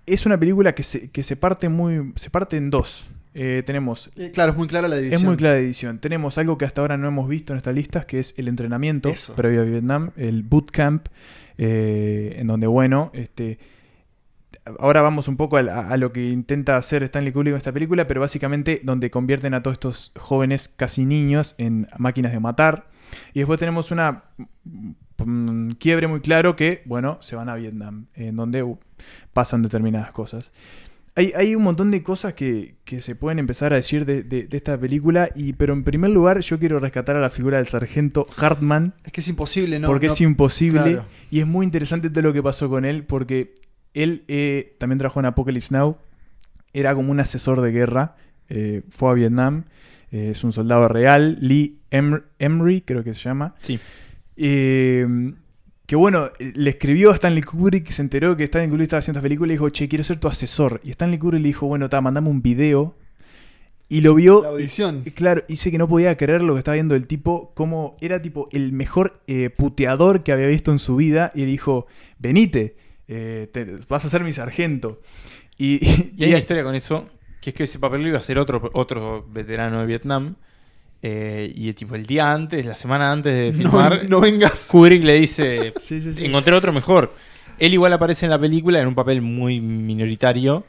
S3: es una película que se, que se parte muy se parte en dos. Eh, tenemos
S4: Eh, claro, es muy clara la división.
S3: es muy clara la edición. Tenemos algo que hasta ahora no hemos visto en estas listas, que es el entrenamiento
S4: Eso.
S3: previo a Vietnam, el bootcamp, eh, en donde, bueno, este, ahora vamos un poco a, a lo que intenta hacer Stanley Kubrick en esta película, pero básicamente donde convierten a todos estos jóvenes casi niños en máquinas de matar. Y después tenemos una mm, quiebre muy claro que, bueno, se van a Vietnam, en donde uh, pasan determinadas cosas. Hay, hay un montón de cosas que, que se pueden empezar a decir de, de- de esta película, y, pero en primer lugar yo quiero rescatar a la figura del sargento Hartman,
S4: Es que es imposible, ¿no?
S3: porque
S4: no-
S3: es imposible,
S4: claro.
S3: y es muy interesante todo lo que pasó con él, porque él eh, también trabajó en Apocalypse Now, era como un asesor de guerra, eh, fue a Vietnam, eh, es un soldado real, Lee Em- Emery creo que se llama,
S2: Sí.
S3: eh, que bueno, le escribió a Stanley Kubrick, se enteró que Stanley Kubrick estaba haciendo esta película y dijo, che, quiero ser tu asesor. Y Stanley Kubrick le dijo, bueno, ta, mandame un video. Y lo vio.
S4: La audición.
S3: y- claro, dice que no podía creer lo que estaba viendo el tipo, como era tipo el mejor eh, puteador que había visto en su vida. Y dijo, venite, eh, te- vas a ser mi sargento. Y,
S2: Y hay una historia con eso, que es que ese papel lo iba a hacer otro, otro veterano de Vietnam. eh, y tipo el día antes, la semana antes de
S4: No,
S2: filmar,
S4: no vengas.
S2: Kubrick le dice,
S3: Sí, sí, sí.
S2: encontré otro mejor. Él igual aparece en la película en un papel muy minoritario.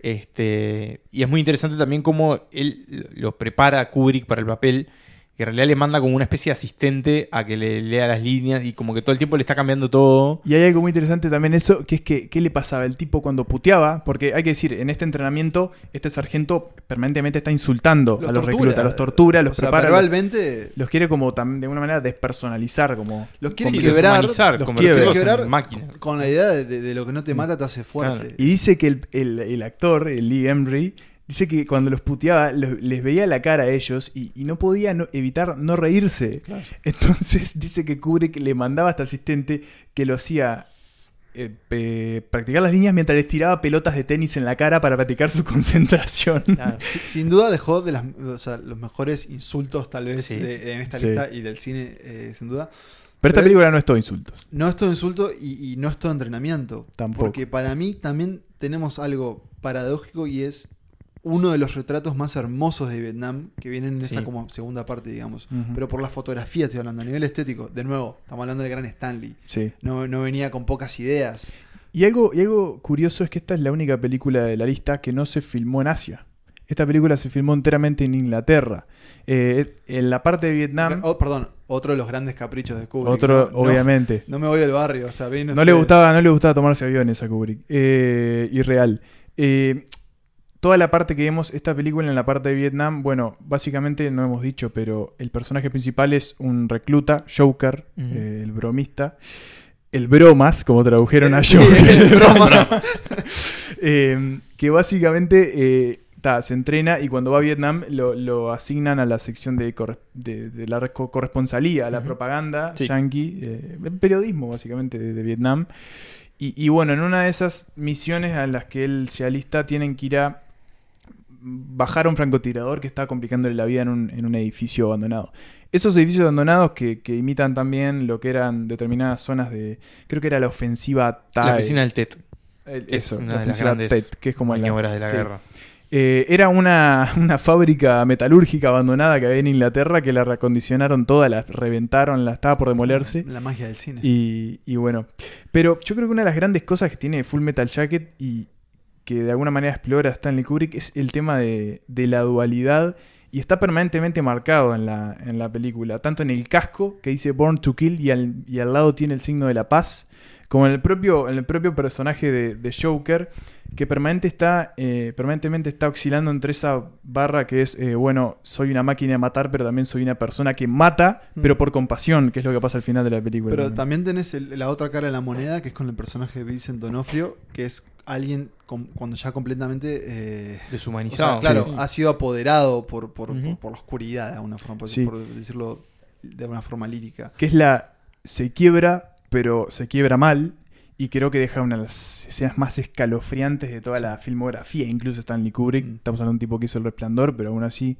S2: Este, y es muy interesante también cómo él lo prepara a Kubrick para el papel. Que en realidad le manda como una especie de asistente a que le lea las líneas y como que todo el tiempo le está cambiando todo.
S3: Y hay algo muy interesante también eso, que es que qué le pasaba el tipo cuando puteaba, porque hay que decir, en este entrenamiento, este sargento permanentemente está insultando a los
S4: tortura.
S3: reclutas, los tortura, los
S4: O sea,
S3: prepara, los,
S4: verbalmente
S3: los quiere como también de alguna manera despersonalizar, como
S4: Los quiere
S3: como-
S4: quebrar,
S3: los quiere
S2: en
S4: quebrar
S2: máquinas.
S4: con la idea de, de- de lo que no te mata te hace fuerte.
S2: Claro.
S3: Y dice que el, el- el actor, el Lee Emery, dice que cuando los puteaba, los- les veía la cara a ellos y, y no podía no- evitar no reírse. Entonces dice que Kubrick le mandaba a este asistente que lo hacía eh, practicar las líneas mientras les tiraba pelotas de tenis en la cara para practicar su concentración.
S2: Claro.
S4: Sin duda dejó de las, o sea, los mejores insultos tal vez
S2: Sí.
S4: de- en esta
S3: Sí.
S4: lista y del cine, eh, sin duda.
S3: Pero esta película no es todo insultos.
S4: No es todo insulto y, y no es todo entrenamiento.
S3: Tampoco.
S4: Porque para mí también tenemos algo paradójico y es uno de los retratos más hermosos de Vietnam que vienen en esa como segunda parte, digamos. Pero por la fotografía estoy hablando, a nivel estético. De nuevo, estamos hablando del gran Stanley.
S3: Sí.
S4: No, no venía con pocas ideas.
S3: Y algo, y algo curioso es que esta es la única película de la lista que no se filmó en Asia. Esta película se filmó enteramente en Inglaterra. Eh, en la parte de Vietnam,
S4: Oh, perdón, otro de los grandes caprichos de Kubrick.
S3: otro,
S4: No-
S3: obviamente.
S4: No, me voy del barrio, o sea,
S3: No le gustaba, no le gustaba tomarse aviones a Kubrick. Eh, irreal. Eh, toda la parte que vemos, esta película en la parte de Vietnam, bueno, básicamente no hemos dicho, pero el personaje principal es un recluta, Joker, eh, el bromista. El bromas, como tradujeron a Joker.
S4: el bromas.
S3: Eh, que básicamente eh, ta, se entrena y cuando va a Vietnam lo, lo asignan a la sección de, corre- de, de la co- corresponsalía, a la propaganda
S2: Sí.
S3: yankee, eh, el periodismo básicamente de, de Vietnam. Y, y bueno, en una de esas misiones a las que él se alista tienen que ir a bajar a un francotirador que está complicándole la vida en un, en un edificio abandonado. Esos edificios abandonados que, que imitan también lo que eran determinadas zonas de... Creo que era la ofensiva TAE.
S2: La oficina del TET.
S3: El- eso,
S2: una
S3: la
S2: de las
S3: ofensiva TET, que es como la-
S2: de la
S3: sí.
S2: guerra.
S3: Eh, era una, una fábrica metalúrgica abandonada que había en Inglaterra que la reacondicionaron toda, la reventaron, la estaba por demolerse.
S4: La magia del cine.
S3: Y, y bueno, pero yo creo que una de las grandes cosas que tiene Full Metal Jacket y que de alguna manera explora Stanley Kubrick es el tema de, de la dualidad y está permanentemente marcado en la, en la película, tanto en el casco que dice Born to Kill y al, y al lado tiene el signo de la paz, como en el propio, en el propio personaje de, de Joker, que permanente está, eh, permanentemente está oscilando entre esa barra que es, eh, bueno, soy una máquina de matar, pero también soy una persona que mata,
S4: Mm.
S3: pero por compasión, que es lo que pasa al final de la película.
S4: Pero
S3: también.
S4: también tenés el- la otra cara de la moneda, que es con el personaje de Vincent Donofrio, que es alguien cuando ya completamente... eh, o sea,
S2: Deshumanizado.
S4: claro,
S2: Sí.
S4: ha sido apoderado por, por, por- por la oscuridad, de alguna forma, por,
S3: Sí.
S4: por decirlo de una forma lírica.
S3: que es la se quiebra, pero se quiebra mal. Y creo que deja una de las escenas más escalofriantes de toda la filmografía, incluso Stanley Kubrick.
S4: Mm.
S3: Estamos hablando de un tipo que hizo El Resplandor, pero aún así,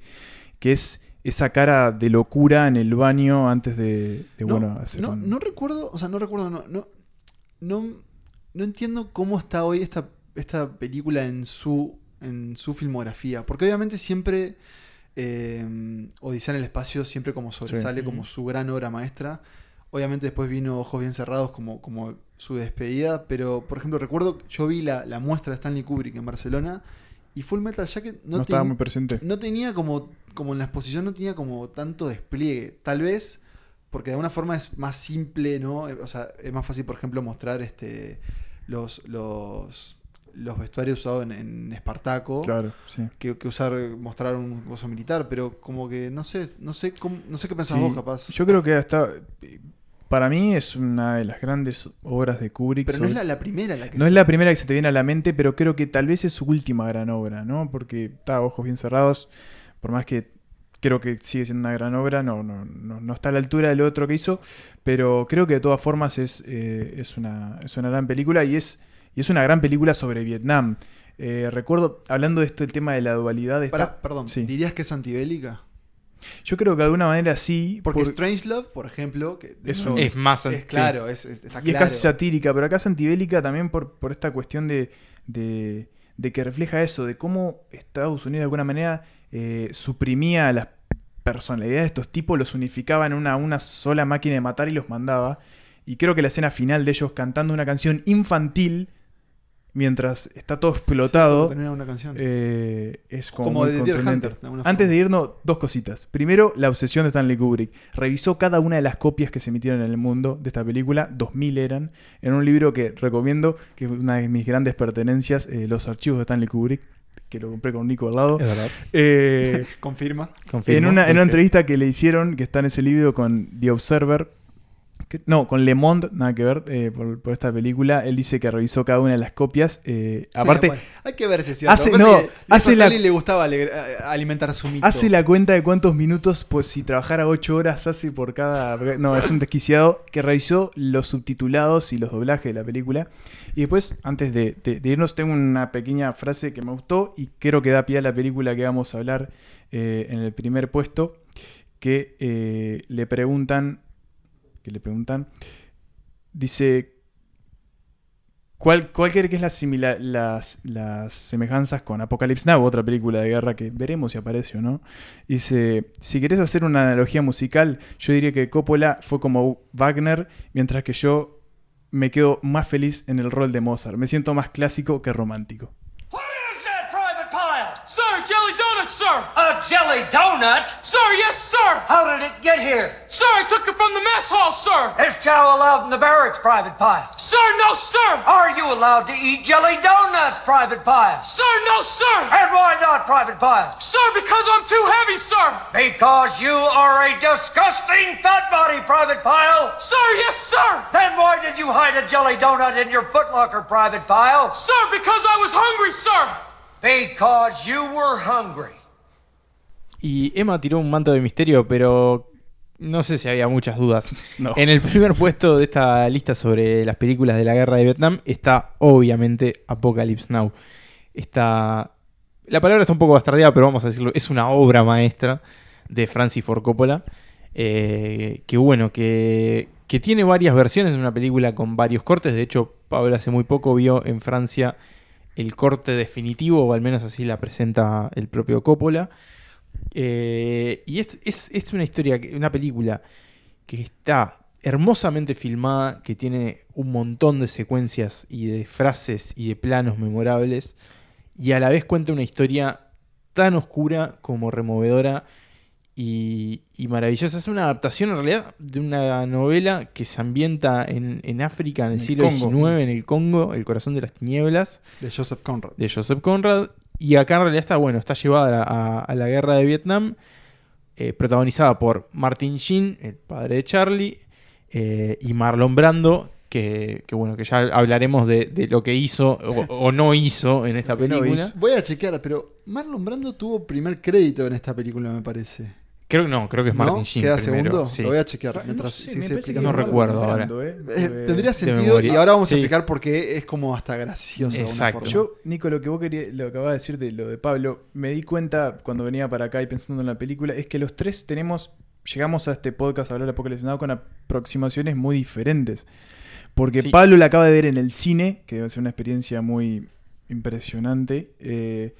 S3: que es esa cara de locura en el baño antes de, de,
S4: no,
S3: bueno, hacer
S4: no,
S3: un-
S4: no recuerdo, o sea, no recuerdo, no, no, no, no entiendo cómo está hoy esta, esta película en su, en su filmografía. Porque obviamente siempre eh, Odisea en el espacio siempre como sobresale
S2: Sí.
S4: como su gran obra maestra. Obviamente después vino Ojos Bien Cerrados como, como su despedida, pero por ejemplo recuerdo que yo vi la, la muestra de Stanley Kubrick en Barcelona y Full Metal Jacket no,
S3: no estaba muy presente.
S4: no tenía como, como en la exposición no tenía como tanto despliegue. Tal vez porque de alguna forma es más simple, ¿no? Eh, O sea, es más fácil, por ejemplo, mostrar este los, los, los vestuarios usados en, en Espartaco
S3: Claro, sí.
S4: que, que usar mostrar un gozo militar, pero como que no sé, no sé cómo, no sé qué pensás
S3: Sí,
S4: vos capaz.
S3: Yo creo que hasta. Para mí es una de las grandes obras de Kubrick.
S4: pero no es la, la primera la que
S3: No
S4: se-
S3: es la primera que se te viene a la mente, pero creo que tal vez es su última gran obra, ¿no? Porque está Ojos Bien Cerrados, por más que creo que sigue siendo una gran obra, no, no, no, no está a la altura del otro que hizo, pero creo que de todas formas es, eh, es, una, es una gran película y es, y es una gran película sobre Vietnam. Eh, recuerdo, hablando de esto, el tema de la dualidad, está,
S4: Pará, perdón,
S3: Sí.
S4: ¿dirías que es antibélica?
S3: Yo creo que de alguna manera sí,
S4: Porque
S3: por-
S4: Strangelove, por ejemplo, que de
S3: Es
S2: más
S4: es
S2: sí.
S4: claro, es, es- está
S3: Y es casi satírica, pero acá es antibélica también por, por esta cuestión de, de, de que refleja eso, de cómo Estados Unidos de alguna manera eh, suprimía a las personalidades de estos tipos, los unificaba en una, una sola máquina de matar y los mandaba. Y creo que la escena final de ellos cantando una canción infantil mientras está todo explotado
S4: una canción.
S3: eh, es como,
S4: Como
S3: muy
S4: de Deer
S3: contundente.
S4: Hunter, de alguna
S3: Antes de irnos, dos cositas. Primero, la obsesión de Stanley Kubrick. Revisó cada una de las copias que se emitieron en el mundo de esta película, 2000 eran, en un libro que recomiendo, que es una de mis grandes pertenencias, eh, Los archivos de Stanley Kubrick, que lo compré con Nico al lado.
S2: Es verdad.
S3: Eh,
S4: Confirma.
S3: en, una, en una entrevista que le hicieron, que está en ese libro con The Observer, no, con Le Monde, nada que ver, eh, por, por esta película. Él dice que revisó cada una de las copias. eh, aparte,
S4: Bueno, hay que ver si es cierto.
S3: hace- no,
S4: Leo
S3: hace la-
S4: le gustaba alimentar su mito.
S3: hace la cuenta de cuántos minutos, pues si trabajara 8 horas hace por cada... No, es un desquiciado que revisó los subtitulados y los doblajes de la película. Y después, antes de, de- de irnos, tengo una pequeña frase que me gustó y creo que da pie a la película que vamos a hablar eh, en el primer puesto, que le preguntan, que le preguntan, dice, ¿cuál, cuál que es la simila- las, las semejanzas con Apocalypse Now, otra película de guerra que veremos si aparece o no? Dice, si querés hacer una analogía musical, yo diría que Coppola fue como Wagner, mientras que yo me quedo más feliz en el rol de Mozart. Me siento más clásico que romántico.
S9: Donut, sir!
S10: A jelly donut?
S9: Sir, yes, sir!
S10: How did it get here?
S9: Sir, I took it from the mess hall, sir!
S10: Is chow allowed in the barracks, Private Pile?
S9: Sir, no, sir!
S10: Are you allowed to eat jelly donuts, Private Pile?
S9: Sir, no, sir!
S10: And why not, Private Pile?
S9: Sir, because I'm too heavy, sir!
S10: Because you are a disgusting fat body, Private Pile!
S9: Sir, yes, sir!
S10: Then why did you hide a jelly donut in your footlocker, Private Pile?
S9: Sir, because I was hungry, sir!
S10: Because you were hungry.
S2: Y Emma tiró un manto de misterio, pero no sé si había muchas dudas.
S3: No.
S2: En el primer puesto de esta lista sobre las películas de la guerra de Vietnam está obviamente Apocalypse Now. Está... La palabra está un poco bastardeada, pero vamos a decirlo, es una obra maestra de Francis Ford Coppola. eh, que bueno, que, que tiene varias versiones, es una película con varios cortes. De hecho, Pablo hace muy poco vio en Francia el corte definitivo, o al menos así la presenta el propio Coppola. Eh, y es, es- es una historia, una película que está hermosamente filmada, que tiene un montón de secuencias y de frases y de planos memorables, y a la vez cuenta una historia tan oscura como removedora y, y maravillosa. Es una adaptación en realidad de una novela que se ambienta en, en África en el
S3: En el
S2: siglo
S3: Congo.
S2: XIX, en el Congo, El corazón de las tinieblas
S4: De Joseph Conrad.
S2: de Joseph Conrad. Y acá en realidad está, bueno, está llevada a, a la guerra de Vietnam, eh, protagonizada por Martin Sheen, el padre de Charlie, eh, y Marlon Brando, que, que bueno, que ya hablaremos de, de lo que hizo o, o no hizo en esta
S3: no
S2: película.
S4: Voy a chequear, pero Marlon Brando tuvo primer crédito en esta película, me parece.
S2: Creo que no, creo que es
S4: ¿No?
S2: Martin Sheen.
S4: ¿Queda
S2: primero,
S4: segundo?
S2: sí.
S4: Lo voy a chequear
S3: No
S4: mientras
S3: sé,
S4: sigue
S3: me parece que
S2: No recuerdo ahora.
S3: Eh.
S4: Eh, tendría sentido y ahora vamos a
S2: Sí.
S4: explicar por qué es como hasta gracioso.
S2: Exacto.
S4: forma.
S3: Yo, Nico, lo que vos querías, lo que acabas de decir de lo de Pablo, me di cuenta cuando venía para acá y pensando en la película, es que los tres tenemos, llegamos a este podcast a hablar de Apocalipsis Now con aproximaciones muy diferentes. Porque
S2: Sí.
S3: Pablo la acaba de ver en el cine, que debe ser una experiencia muy impresionante. eh,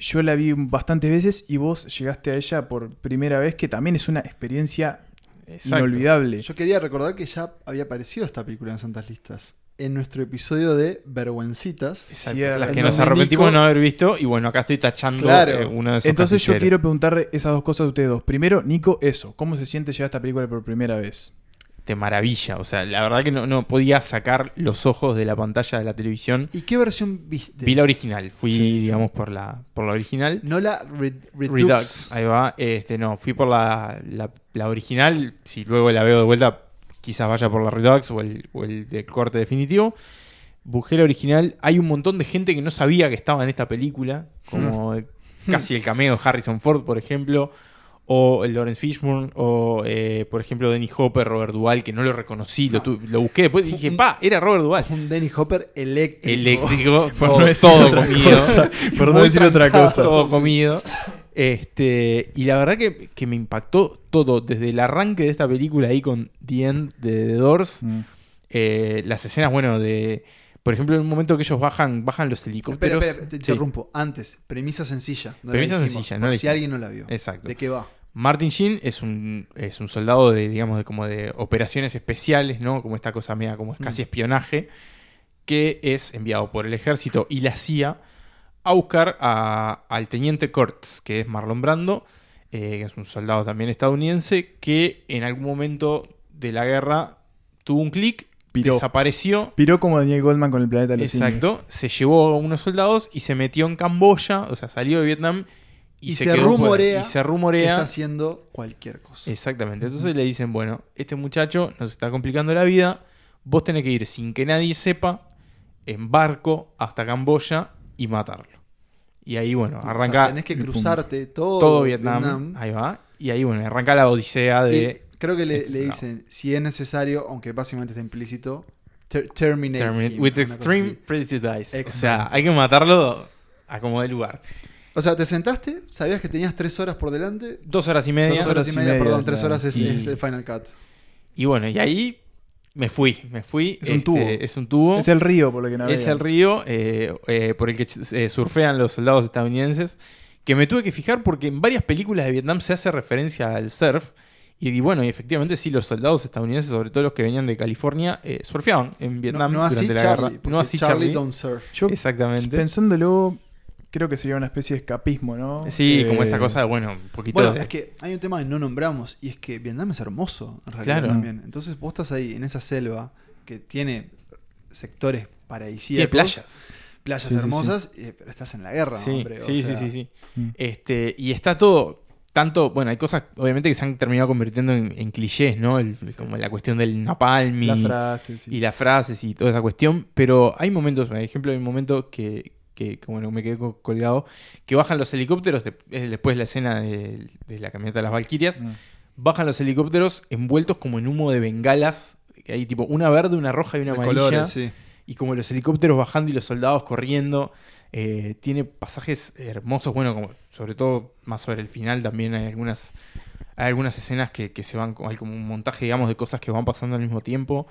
S3: yo la vi bastantes veces y vos llegaste a ella por primera vez, que también es una experiencia
S2: Exacto.
S3: inolvidable.
S4: Yo quería recordar que ya había aparecido esta película en Santas Listas. En nuestro episodio de Vergüencitas.
S2: Exacto, las que nos arrepentimos de no haber visto. Y bueno, acá estoy tachando
S4: Claro.
S2: eh, uno de esos.
S3: Entonces yo quiero preguntarle esas dos cosas a ustedes dos. Primero, Nico, eso. ¿Cómo se siente llegar a esta película por primera vez?
S2: De maravilla. O sea, la verdad que no, no podía sacar los ojos de la pantalla de la televisión.
S4: ¿Y qué versión viste?
S2: Vi la original, fui,
S3: Sí,
S2: digamos, por la, por la original.
S4: No la Red- Redux.
S2: Redux, ahí va. Este, no, fui por la, la, la original. Si luego la veo de vuelta, quizás vaya por la Redux o el, o el de corte definitivo. Busqué la original. Hay un montón de gente que no sabía que estaba en esta película. Como casi el cameo de Harrison Ford, por ejemplo. O el Lawrence Fishburne. O, eh, por ejemplo, Denny Hopper, Robert Duvall, que no lo reconocí. Lo, tu- lo busqué después y dije, pa, era Robert Duvall.
S4: Un Denny Hopper eléctrico.
S2: Eléctrico,
S3: Por
S2: todo,
S3: no decir
S2: todo
S3: otra
S2: comido.
S3: cosa. Por no decir otra cosa.
S2: todo comido. Este, y la verdad que, que me impactó todo, desde el arranque de esta película ahí con The End de The Doors,
S3: Mm.
S2: eh, las escenas, bueno, de... Por ejemplo, en un momento que ellos bajan, bajan los
S4: Espera,
S2: helicópteros.
S4: espera, te
S2: Sí.
S4: interrumpo. Antes, premisa sencilla. No
S2: Premisa
S4: dijimos,
S2: sencilla, no
S4: Si alguien no la vio.
S2: Exacto.
S4: ¿De qué va?
S2: Martin Sheen es un, es un soldado de, digamos, de como de operaciones especiales, ¿no? Como esta cosa media, como es casi
S4: Mm.
S2: espionaje, que es enviado por el ejército y la CIA a buscar a- al teniente Kurtz, que es Marlon Brando, eh, que es un soldado también estadounidense, que en algún momento de la guerra tuvo un clic, desapareció,
S3: Piró como Daniel Goldman con el planeta de los
S2: exacto, se llevó a unos soldados y se metió en Camboya, o sea, salió de Vietnam
S4: Y,
S2: se
S4: rumorea
S2: Y se
S4: que
S2: rumorea
S4: está haciendo cualquier cosa.
S2: Exactamente. Entonces le dicen, bueno, este muchacho nos está complicando la vida, vos tenés que ir sin que nadie sepa, en barco hasta Camboya y matarlo. Y ahí, bueno,
S4: O sea,
S2: arranca
S4: tenés que
S2: pum,
S4: cruzarte todo,
S2: todo Vietnam,
S4: Vietnam.
S2: Ahí va. Y ahí, bueno, arranca la odisea de...
S4: Y creo que le,
S2: este
S4: le dicen, si es necesario, aunque básicamente está implícito, ter- terminate, him,
S2: with extreme prejudice. O sea, hay que matarlo a como de lugar.
S4: O sea, te sentaste, sabías que tenías tres horas por delante.
S2: Dos horas y media.
S4: Dos horas y media, perdón, tres horas es,
S2: Y-
S4: es el Final Cut.
S2: Y bueno, y ahí me fui, me fui.
S3: Es un
S2: este,
S3: tubo.
S2: Es un tubo.
S3: Es el río por lo que navega.
S2: Es el río eh, eh, por el que eh, surfean los soldados estadounidenses. Que me tuve que fijar porque en varias películas de Vietnam se hace referencia al surf. Y, y bueno, y efectivamente sí, los soldados estadounidenses, sobre todo los que venían de California, eh, surfeaban en Vietnam
S4: no así
S2: durante la
S4: Charlie,
S2: guerra. No así
S4: Charlie
S2: Charlie.
S4: don't surf.
S3: Yo,
S2: Exactamente.
S3: pensándolo, creo que sería una especie de escapismo, ¿no?
S2: Sí, como
S3: Eh,
S2: esa cosa de, bueno, un poquito...
S4: Bueno, es que hay un tema que no nombramos y es que Vietnam es hermoso, en realidad
S2: Claro.
S4: también. Entonces vos estás ahí en esa selva que tiene sectores
S2: Tiene
S4: paradisíacos.
S2: playas.
S4: Playas
S3: Sí, sí,
S4: hermosas, eh, pero estás en la guerra,
S2: Sí,
S4: hombre. o
S2: sí,
S4: sea,
S2: sí, sí, sí.
S3: Mm.
S2: Este, y está todo, tanto, bueno, hay cosas obviamente que se han terminado convirtiendo en, en clichés, ¿no? El- como la cuestión del napalm y,
S3: La frase, sí.
S2: y las frases y toda esa cuestión, pero hay momentos, por ejemplo, hay un momento que, que, que, bueno, me quedé co- colgado, que bajan los helicópteros, de- eh, después de la escena de, de la camioneta de las Valquirias,
S3: Mm.
S2: bajan los helicópteros envueltos como en humo de bengalas, que hay tipo una verde, una roja y una
S4: de
S2: amarilla
S4: colores, sí.
S2: y como los helicópteros bajando y los soldados corriendo. eh, tiene pasajes hermosos, bueno, como sobre todo más sobre el final también hay algunas hay algunas escenas que, que se van, hay como un montaje, digamos, de cosas que van pasando al mismo tiempo.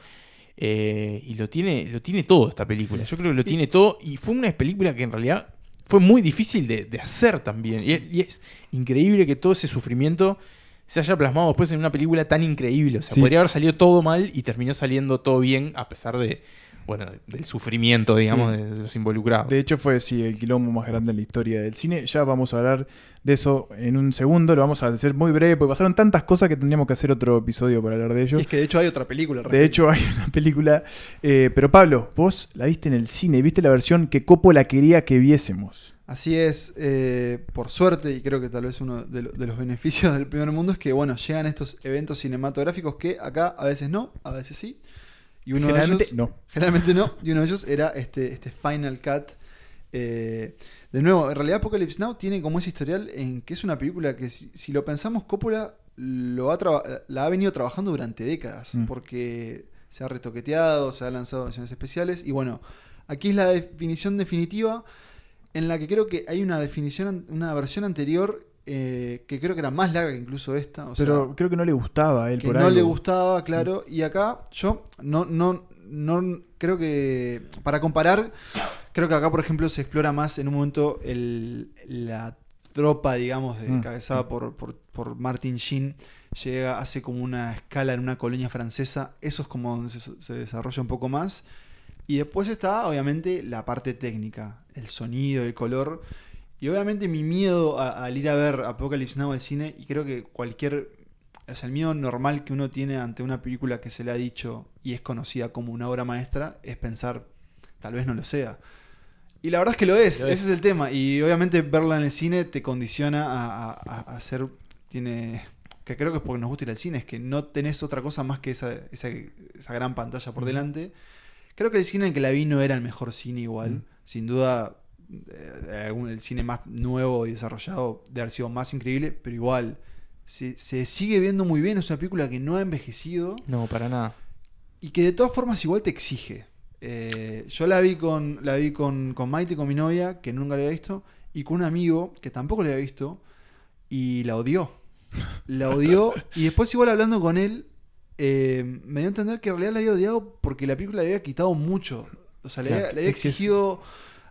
S2: Eh, y lo tiene, lo tiene todo esta película. Yo creo que lo tiene todo. Y fue una película que en realidad fue muy difícil de, de hacer también. Y es, y es increíble que todo ese sufrimiento se haya plasmado después en una película tan increíble. O sea,
S3: Sí.
S2: podría haber salido todo mal y terminó saliendo todo bien a pesar de, bueno, del sufrimiento, digamos,
S3: Sí.
S2: de, los involucrados.
S3: De hecho fue sí, el quilombo más grande en la historia del cine. Ya vamos a hablar de eso en un segundo. Lo vamos a hacer muy breve porque pasaron tantas cosas que tendríamos que hacer otro episodio para hablar de ello.
S4: Y es que de hecho hay otra película.
S3: De hecho hay una película... eh, pero Pablo, vos la viste en el cine, viste la versión que Coppola quería que viésemos.
S4: Así es, eh, por suerte, y creo que tal vez uno de, lo- de los beneficios del primer mundo es que, bueno, llegan estos eventos cinematográficos que acá a veces no, a veces sí. Y uno
S3: Generalmente
S4: de ellos,
S3: no.
S4: Generalmente no. Y uno de ellos era este, este Final Cut. eh, de nuevo, en realidad Apocalypse Now tiene como ese historial en que es una película que si, si lo pensamos, Coppola lo ha la ha venido trabajando durante décadas.
S3: Mm.
S4: Porque se ha retoqueteado, se ha lanzado versiones especiales. Y bueno, aquí es la definición definitiva en la que creo que hay una definición, una versión anterior eh, que creo que era más larga que incluso esta. O
S3: pero
S4: sea,
S3: creo que no le gustaba a él
S4: que
S3: por
S4: no
S3: algo.
S4: le gustaba, claro. Y acá yo no, no, no creo que para comparar, creo que acá por ejemplo se explora más en un momento el, la tropa, digamos, de,
S3: Mm,
S4: encabezada por, por, por Martin Sheen. Llega, hace como una escala en una colonia francesa. Eso es como donde se, se desarrolla un poco más. Y después está, obviamente, la parte técnica, el sonido, el color. Y obviamente mi miedo al ir a ver Apocalypse Now al cine, y creo que cualquier. O sea, el miedo normal que uno tiene ante una película que se le ha dicho y es conocida como una obra maestra es pensar, tal vez no lo sea. Y la verdad es que lo es,
S2: Lo
S4: ese
S2: es.
S4: es el tema. Y obviamente verla en el cine te condiciona a, a- hacer. Tiene. Que creo que es porque nos gusta ir al cine, es que no tenés otra cosa más que esa, esa, esa gran pantalla por delante. Creo que el cine en que la vi no era el mejor cine igual.
S3: Mm.
S4: Sin duda, el cine más nuevo y desarrollado de haber sido más increíble, pero igual. Se, se sigue viendo muy bien, es una película que no ha envejecido
S2: No, para nada.
S4: y que de todas formas igual te exige. Eh, yo la vi con la vi con, con Maite, con mi novia, que nunca la había visto, y con un amigo que tampoco la había visto, y la odió. La odió, y después igual hablando con él, eh, me dio a entender que en realidad la había odiado porque la película le había quitado mucho. O sea, le,
S3: Claro,
S4: había, le exigido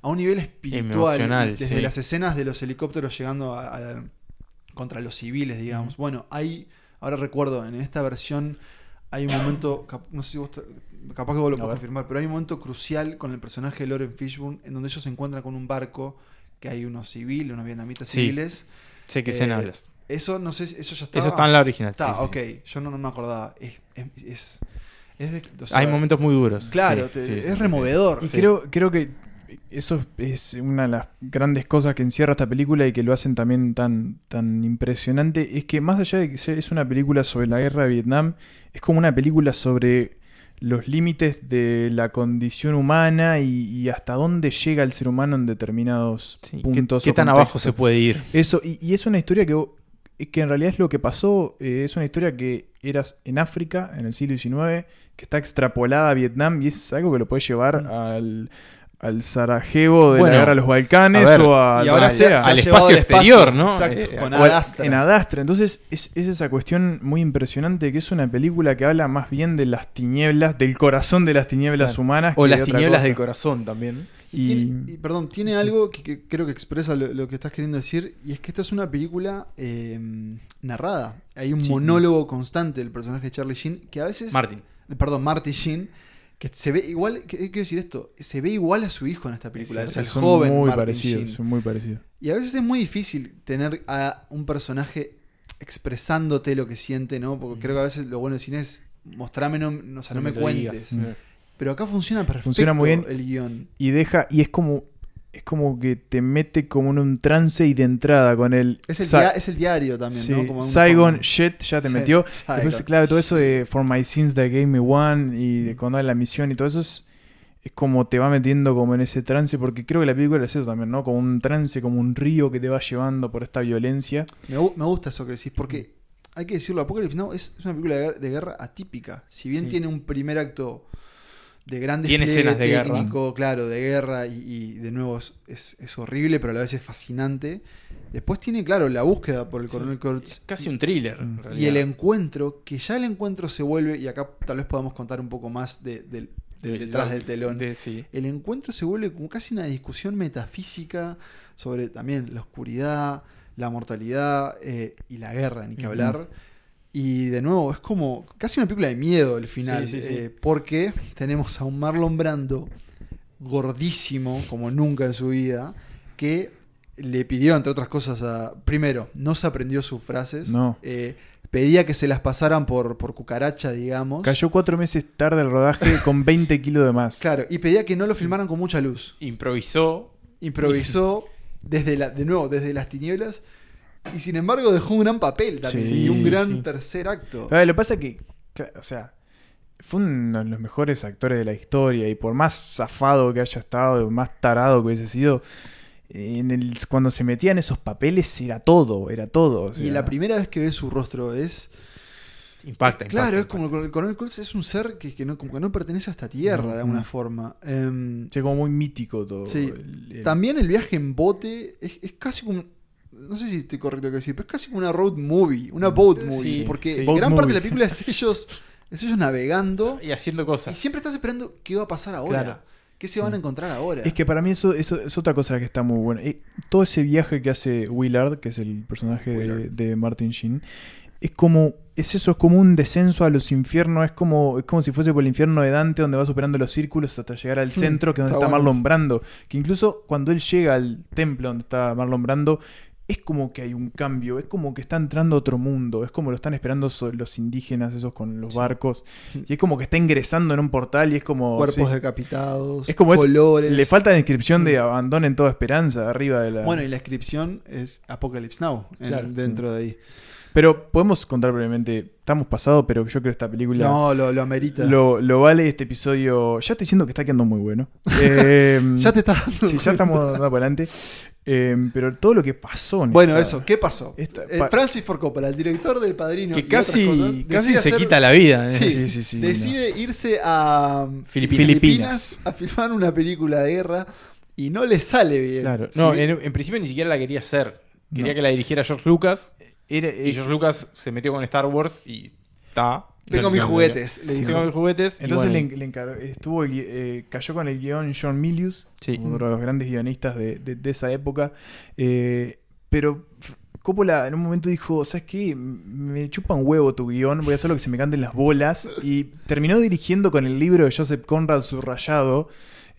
S4: a un nivel espiritual.
S2: Emocional,
S4: desde
S2: sí.
S4: las escenas de los helicópteros llegando a- a- contra los civiles, digamos. Bueno, hay, ahora recuerdo, en esta versión hay un momento, no sé si vos, capaz que vos lo
S3: ver.
S4: confirmar, pero hay un momento crucial con el personaje de Lauren Fishburne en donde ellos se encuentran con un barco que hay unos civiles, unos vietnamitas
S2: Sí.
S4: civiles.
S2: Sé que
S4: Eh,
S2: hablas.
S4: Eso no sé, eso ya estaba.
S2: Eso está en la original.
S4: Está,
S2: sí,
S4: ok.
S2: sí.
S4: Yo no, no me acordaba. Es, es, es- es de- o sea,
S2: Hay momentos muy duros.
S4: Claro,
S2: Sí,
S4: te-
S2: sí, sí,
S4: es
S2: sí.
S4: removedor.
S3: Y
S4: Sí.
S3: creo, creo que eso es una de las grandes cosas que encierra esta película y que lo hacen también tan, tan impresionante. Es que más allá de que es una película sobre la guerra de Vietnam, es como una película sobre los límites de la condición humana y, y hasta dónde llega el ser humano en determinados
S2: Sí, ¿qué-
S3: puntos.
S2: qué
S3: o
S2: tan abajo se puede ir?
S3: Eso, y, y es una historia que, que en realidad es lo que pasó, eh, es una historia que era en África, en el siglo XIX, que está extrapolada a Vietnam y es algo que lo puede llevar al, al Sarajevo de
S2: Bueno,
S3: la guerra de los Balcanes
S2: a ver,
S3: o a
S4: y ahora
S3: sea.
S2: al espacio exterior, ¿no?
S4: Exacto,
S2: Eh,
S4: con
S3: al-
S4: Adastra.
S3: En Adastra. Entonces es, es esa cuestión muy impresionante que es una película que habla más bien de las tinieblas, del corazón de las tinieblas
S2: Claro.
S3: humanas.
S2: O
S3: que
S2: las tinieblas
S3: cosa.
S2: del corazón también.
S4: Y, tiene- y, perdón, tiene algo que, que creo que expresa lo, lo que estás queriendo decir, y es que esta es una película eh, narrada. Hay un
S3: Sí.
S4: monólogo constante del personaje de Charlie Sheen que a veces.
S2: Martin.
S4: eh, Perdón, Marty Sheen, que se ve igual. ¿Qué quiero decir esto? Se ve igual a su hijo en esta película. Es, el
S3: Son
S4: joven
S3: muy
S4: Martin
S3: parecidos,
S4: Sheen.
S3: son muy parecidos.
S4: Y a veces es muy difícil tener a un personaje expresándote lo que siente, ¿no? Porque creo que a veces lo bueno del cine es mostrarme, no, no- o sea, no, me, cuentes.
S2: digas.
S4: Pero acá funciona perfecto
S3: Funciona muy bien.
S4: el guion.
S3: y deja y es como es como que te mete como en un trance y de entrada con el
S4: Es el,
S3: Sa-
S4: dia- es el diario también,
S3: sí,
S4: ¿no? Como
S3: Saigon shit ya te
S4: Sí,
S3: metió después claro todo eso de For My Sins That Gave Me One y de cuando hay la misión y todo eso es, es como te va metiendo como en ese trance porque creo que la película es eso también no como un trance como un río que te va llevando por esta violencia
S4: Me, me gusta eso que decís, porque hay que decirlo, Apocalypse Now es, es una película de, guer- de guerra atípica. Si bien
S2: Sí.
S4: tiene un primer acto de gran
S2: Tiene escenas de guerra.
S4: claro, de guerra, y, y de nuevo es, es- horrible, pero a la vez es fascinante. Después tiene, claro, la búsqueda por el coronel Kurtz.
S2: Casi un thriller. en
S4: Y el encuentro, que ya el encuentro se vuelve, y acá tal vez podamos contar un poco más de, del- de
S2: De-
S4: detrás
S2: de-
S4: del telón.
S2: de- sí.
S4: El encuentro se vuelve como casi una discusión metafísica sobre también la oscuridad, la mortalidad eh, y la guerra, ni que hablar. Y de nuevo, es como casi una película de miedo el final,
S2: Sí, sí, sí.
S4: eh, porque tenemos a un Marlon Brando gordísimo, como nunca en su vida, que le pidió, entre otras cosas, a. Primero, no se aprendió sus frases.
S3: No.
S4: eh, pedía que se las pasaran por, por cucaracha, digamos.
S3: cayó cuatro meses tarde el rodaje con 20 kilos de más
S4: Claro, y pedía que no lo filmaran con mucha luz.
S2: Improvisó.
S4: Improvisó desde la, de nuevo, desde las tinieblas. Y sin embargo dejó un gran papel también.
S3: Sí,
S4: y un
S3: sí,
S4: gran
S3: sí.
S4: tercer acto.
S3: Ah, lo que pasa es que, o sea, fue uno de los mejores actores de la historia y por más zafado que haya estado, más tarado que hubiese sido, en el, cuando se metía en esos papeles era todo, era todo. o
S4: y la primera vez que ves su rostro es.
S2: Impacta,
S4: Claro,
S2: impacta,
S4: es como el coronel Coles es un ser que, que no, como que no pertenece a esta tierra de alguna forma. Em,
S3: sí, como muy mítico todo.
S4: sí.
S3: el- el-
S4: También el viaje en bote es, es casi como. No sé si estoy correcto que decir, pero es casi como una road movie, una boat movie.
S2: Sí,
S4: porque
S2: sí.
S3: Boat
S4: gran parte de la película es ellos, es ellos navegando
S2: Y haciendo
S4: y
S2: cosas.
S4: siempre estás esperando qué va a pasar ahora.
S2: Claro.
S4: ¿Qué se van a encontrar ahora?
S3: Es que para mí eso, eso es otra cosa que está muy buena. Eh, todo ese viaje que hace Willard, que es el personaje de, Martin Sheen, es como es eso, es como un descenso a los infiernos, es como es como si fuese por el infierno de Dante donde va superando los círculos hasta llegar al centro, que es donde
S4: está
S3: Marlon. Brando, que incluso cuando él llega al templo donde está Marlon Brando es como que hay un cambio, es como que está entrando otro mundo, es como lo están esperando los indígenas esos con los barcos, y es como que está ingresando en un portal y es como...
S4: Cuerpos
S3: sí.
S4: decapitados,
S3: Es como es-
S4: colores.
S3: le falta la inscripción de abandonen toda esperanza arriba de la.
S4: Bueno, y la inscripción es Apocalypse Now, en- dentro de ahí.
S3: Pero podemos contar brevemente. Estamos pasados, pero yo creo que esta película
S4: No, lo, lo amerita.
S3: lo, lo vale. Este episodio. Ya estoy diciendo que está quedando muy bueno. Eh,
S4: ya te está dando.
S3: Sí, ya estamos dando para adelante. Eh, pero todo lo que pasó. en
S4: Bueno,
S3: esta-
S4: eso, ¿qué pasó?
S3: esta-
S4: Eh, Francis Ford Coppola, el director del Padrino,
S2: Que
S4: y otras
S2: casi,
S4: cosas,
S2: casi se
S4: hacer-
S2: quita la vida. ¿eh?
S4: Sí,
S3: Sí, sí, sí,
S4: decide irse a um,
S2: Filipinas.
S3: Filipinas.
S4: a filmar una película de guerra y no le sale bien.
S2: Claro. No, en, en principio ni siquiera la quería hacer. Quería
S3: No.
S2: que la dirigiera George Lucas.
S3: Era-
S2: Y George Lucas se metió con Star Wars y está.
S4: Tengo mis juguetes, le dijo.
S2: Tengo mis juguetes.
S3: Entonces
S2: bueno,
S3: le, le encargó- estuvo, eh, cayó con el guion John Milius,
S2: Sí.
S3: uno de los grandes guionistas de, de- de esa época. eh, pero Coppola en un momento dijo, ¿sabes qué? Me chupa un huevo tu guion, voy a hacer lo que se me canten las bolas. Y terminó dirigiendo con el libro de Joseph Conrad subrayado.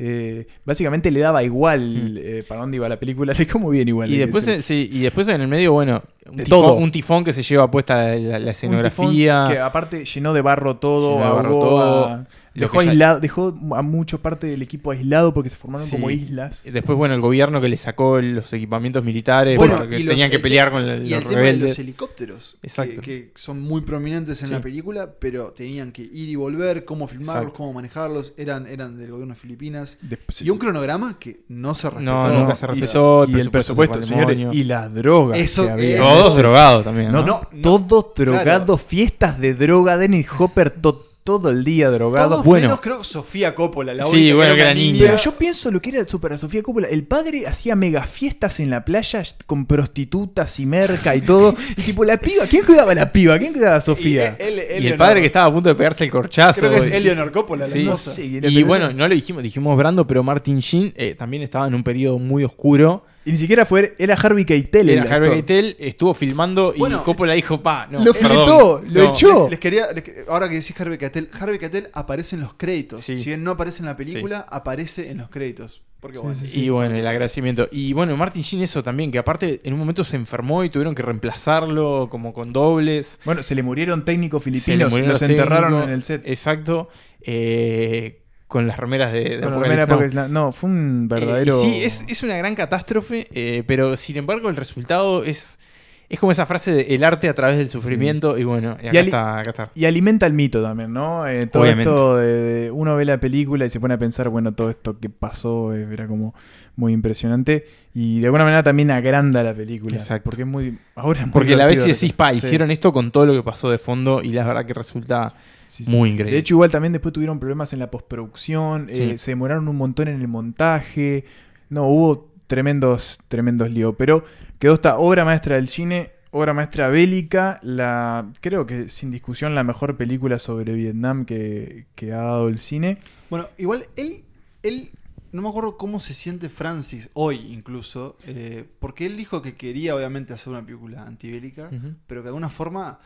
S3: Eh, básicamente le daba igual eh, para dónde iba la película, le como bien igual.
S2: Y después, en- sí, y después en el medio, bueno, un tifón,
S3: todo.
S2: un tifón que se lleva puesta la, la
S3: Un tifón
S2: escenografía.
S3: que aparte llenó de barro todo, ahogó
S2: todo.
S3: a, Dejó,
S2: que ya-
S3: aislado, dejó a mucha parte del equipo aislado porque se formaron
S2: Sí.
S3: como islas.
S2: Después, bueno, el gobierno que le sacó los equipamientos militares
S4: Bueno,
S2: porque
S4: los-
S2: tenían que
S4: el
S2: pelear
S4: te-
S2: con el-
S4: y
S2: los
S4: el tema de los helicópteros que-
S2: Exacto.
S4: Que, son muy prominentes en
S2: Sí.
S4: la película pero tenían que ir y volver cómo filmarlos
S2: Exacto.
S4: cómo manejarlos eran eran del gobierno de Filipinas
S3: Después-
S4: y un cronograma que no se respetó
S2: No, nunca se
S3: Y-
S2: respetó.
S3: y, el presupuesto, señores, y las drogas.
S4: Eso
S3: que había.
S4: es-
S2: Todos drogados también.
S3: No,
S2: ¿no?
S4: No, no,
S3: todos
S4: claro.
S3: drogados, fiestas de droga, Dennis Hopper to- todo el día drogado.
S4: todos
S2: bueno.
S4: menos creo Sofía Coppola la
S2: Sí,
S4: única
S2: bueno, que era niña.
S3: Pero yo pienso lo que era Super Sofía Coppola. El padre hacía mega fiestas en la playa con prostitutas y merca y todo. Y tipo, la piba, ¿quién cuidaba a la piba? ¿Quién cuidaba a Sofía?
S4: Y, él-
S2: Y el padre que estaba a punto de pegarse el corchazo.
S4: creo que es Eleanor Coppola la
S2: Sí.
S4: esposa.
S3: Sí,
S2: Y bueno, no lo dijimos, dijimos Brando, pero Martin Sheen eh, también estaba en un periodo muy oscuro.
S3: Y ni siquiera fue, era Harvey Keitel.
S2: Era
S3: el
S2: Harvey. Keitel, estuvo filmando y
S4: Bueno,
S2: Coppola dijo, pa, no,
S3: lo fletó, lo
S2: no".
S3: echó.
S4: Les, les quería, les ahora que decís Harvey Keitel, Harvey Keitel aparece en los créditos.
S2: Sí.
S4: Si bien no aparece en la película, aparece en los créditos. Porque bueno,
S2: Y bueno, el agradecimiento. Y bueno, Martin Sheen eso también, que aparte en un momento se enfermó y tuvieron que reemplazarlo como con dobles.
S3: Bueno, se le murieron técnicos
S2: Se le
S3: filipinos,
S2: murieron
S3: los
S2: los
S3: enterraron en el set.
S2: Exacto. Eh, con las remeras de, de Apocalypse Now.
S3: No, fue un
S2: Eh,
S3: verdadero.
S2: sí, es, es una gran catástrofe, eh, pero sin embargo el resultado es, es como esa frase de el arte a través del sufrimiento y bueno, y acá, está, acá está.
S3: Y alimenta el mito también, ¿no? Eh, todo
S2: Obviamente.
S3: esto de, de- uno ve la película y se pone a pensar, bueno, todo esto que pasó eh, era como muy impresionante y de alguna manera también agranda la película.
S2: Exacto.
S3: Porque es muy. Ahora es muy
S2: Porque la vez si decís,
S3: de-
S2: pa,
S3: sí.
S2: hicieron esto con todo lo que pasó de fondo y la verdad que resulta
S3: Sí, sí.
S2: muy increíble.
S3: De hecho, igual también después tuvieron problemas en la postproducción,
S2: Sí.
S3: eh, se demoraron un montón en el montaje. No, hubo tremendos, tremendos líos. Pero quedó esta obra maestra del cine, obra maestra bélica, la creo que sin discusión la mejor película sobre Vietnam que, que ha dado el cine.
S4: Bueno, igual él, él, no me acuerdo cómo se siente Francis hoy incluso, eh, porque él dijo que quería obviamente hacer una película antibélica, pero que de alguna forma...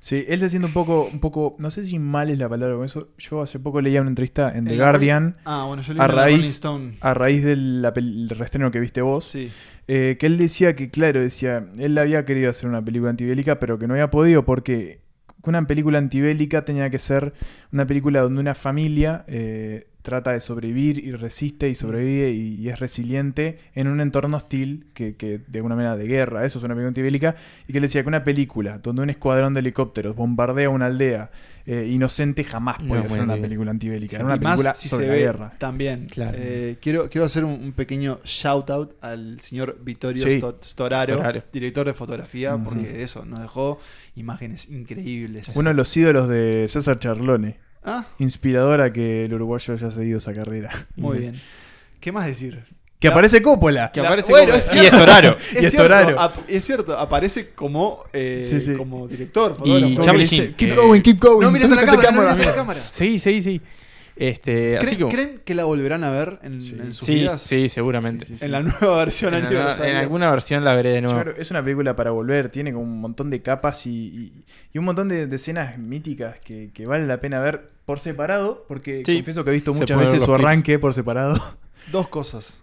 S3: Sí, él se siente un poco, un poco, no sé si mal es la palabra con eso. Yo hace poco leía una entrevista en The Guardian
S4: Ah, bueno, yo leí
S3: a raíz,
S4: Stone.
S3: a raíz del el reestreno que viste vos.
S4: Sí.
S3: Eh, que él decía que, claro, decía, él había querido hacer una película antibélica, pero que no había podido porque una película antibélica tenía que ser una película donde una familia eh, trata de sobrevivir y resiste y sobrevive y, y es resiliente en un entorno hostil que, que de alguna manera de guerra, eso es una película antibélica, y que él decía que una película donde un escuadrón de helicópteros bombardea una aldea eh, inocente jamás
S2: No,
S3: puede ser una película antibélica,
S4: Sí,
S3: era una
S4: y más
S3: película
S4: si
S3: sobre
S4: se
S3: la
S4: ve
S3: guerra.
S4: también.
S2: Claro.
S4: Eh, quiero, quiero hacer un, un pequeño shout out al señor Vittorio
S3: Sí.
S4: Storaro,
S2: Storaro.
S4: director de fotografía, porque eso nos dejó imágenes increíbles.
S3: Uno de los ídolos de César Charlone.
S4: Ah,
S3: Inspirador a que el uruguayo haya seguido esa carrera.
S4: muy bien. ¿Qué más decir?
S3: Que
S4: La-
S3: aparece Coppola.
S2: Que
S4: La-
S2: aparece
S4: bueno,
S2: como-
S4: es
S2: y
S4: cierto.
S2: Estoraro.
S4: Es,
S3: Y
S4: cierto, ap- es cierto, aparece como, eh,
S3: Sí, sí.
S4: como director.
S2: Y. Charlie Sheen,
S3: Keep
S2: eh,
S3: going, keep going.
S4: No mires a la cámara, no mires a la cámara.
S2: Sí, sí, sí. Este, así
S4: ¿Creen,
S2: que,
S4: creen que la volverán a ver en, en sus
S2: sí,
S4: vidas?
S2: sí, seguramente.
S3: Sí, sí, sí.
S4: En la nueva versión
S2: En, alguna-
S4: aniversario.
S2: en alguna versión la veré de nuevo.
S3: Claro, es una película para volver, tiene como un montón de capas y, y- y un montón de, de escenas míticas que, que vale la pena ver por separado, porque
S2: Sí.
S3: confieso que he visto muchas veces su
S2: clips.
S3: arranque por separado.
S4: Dos cosas.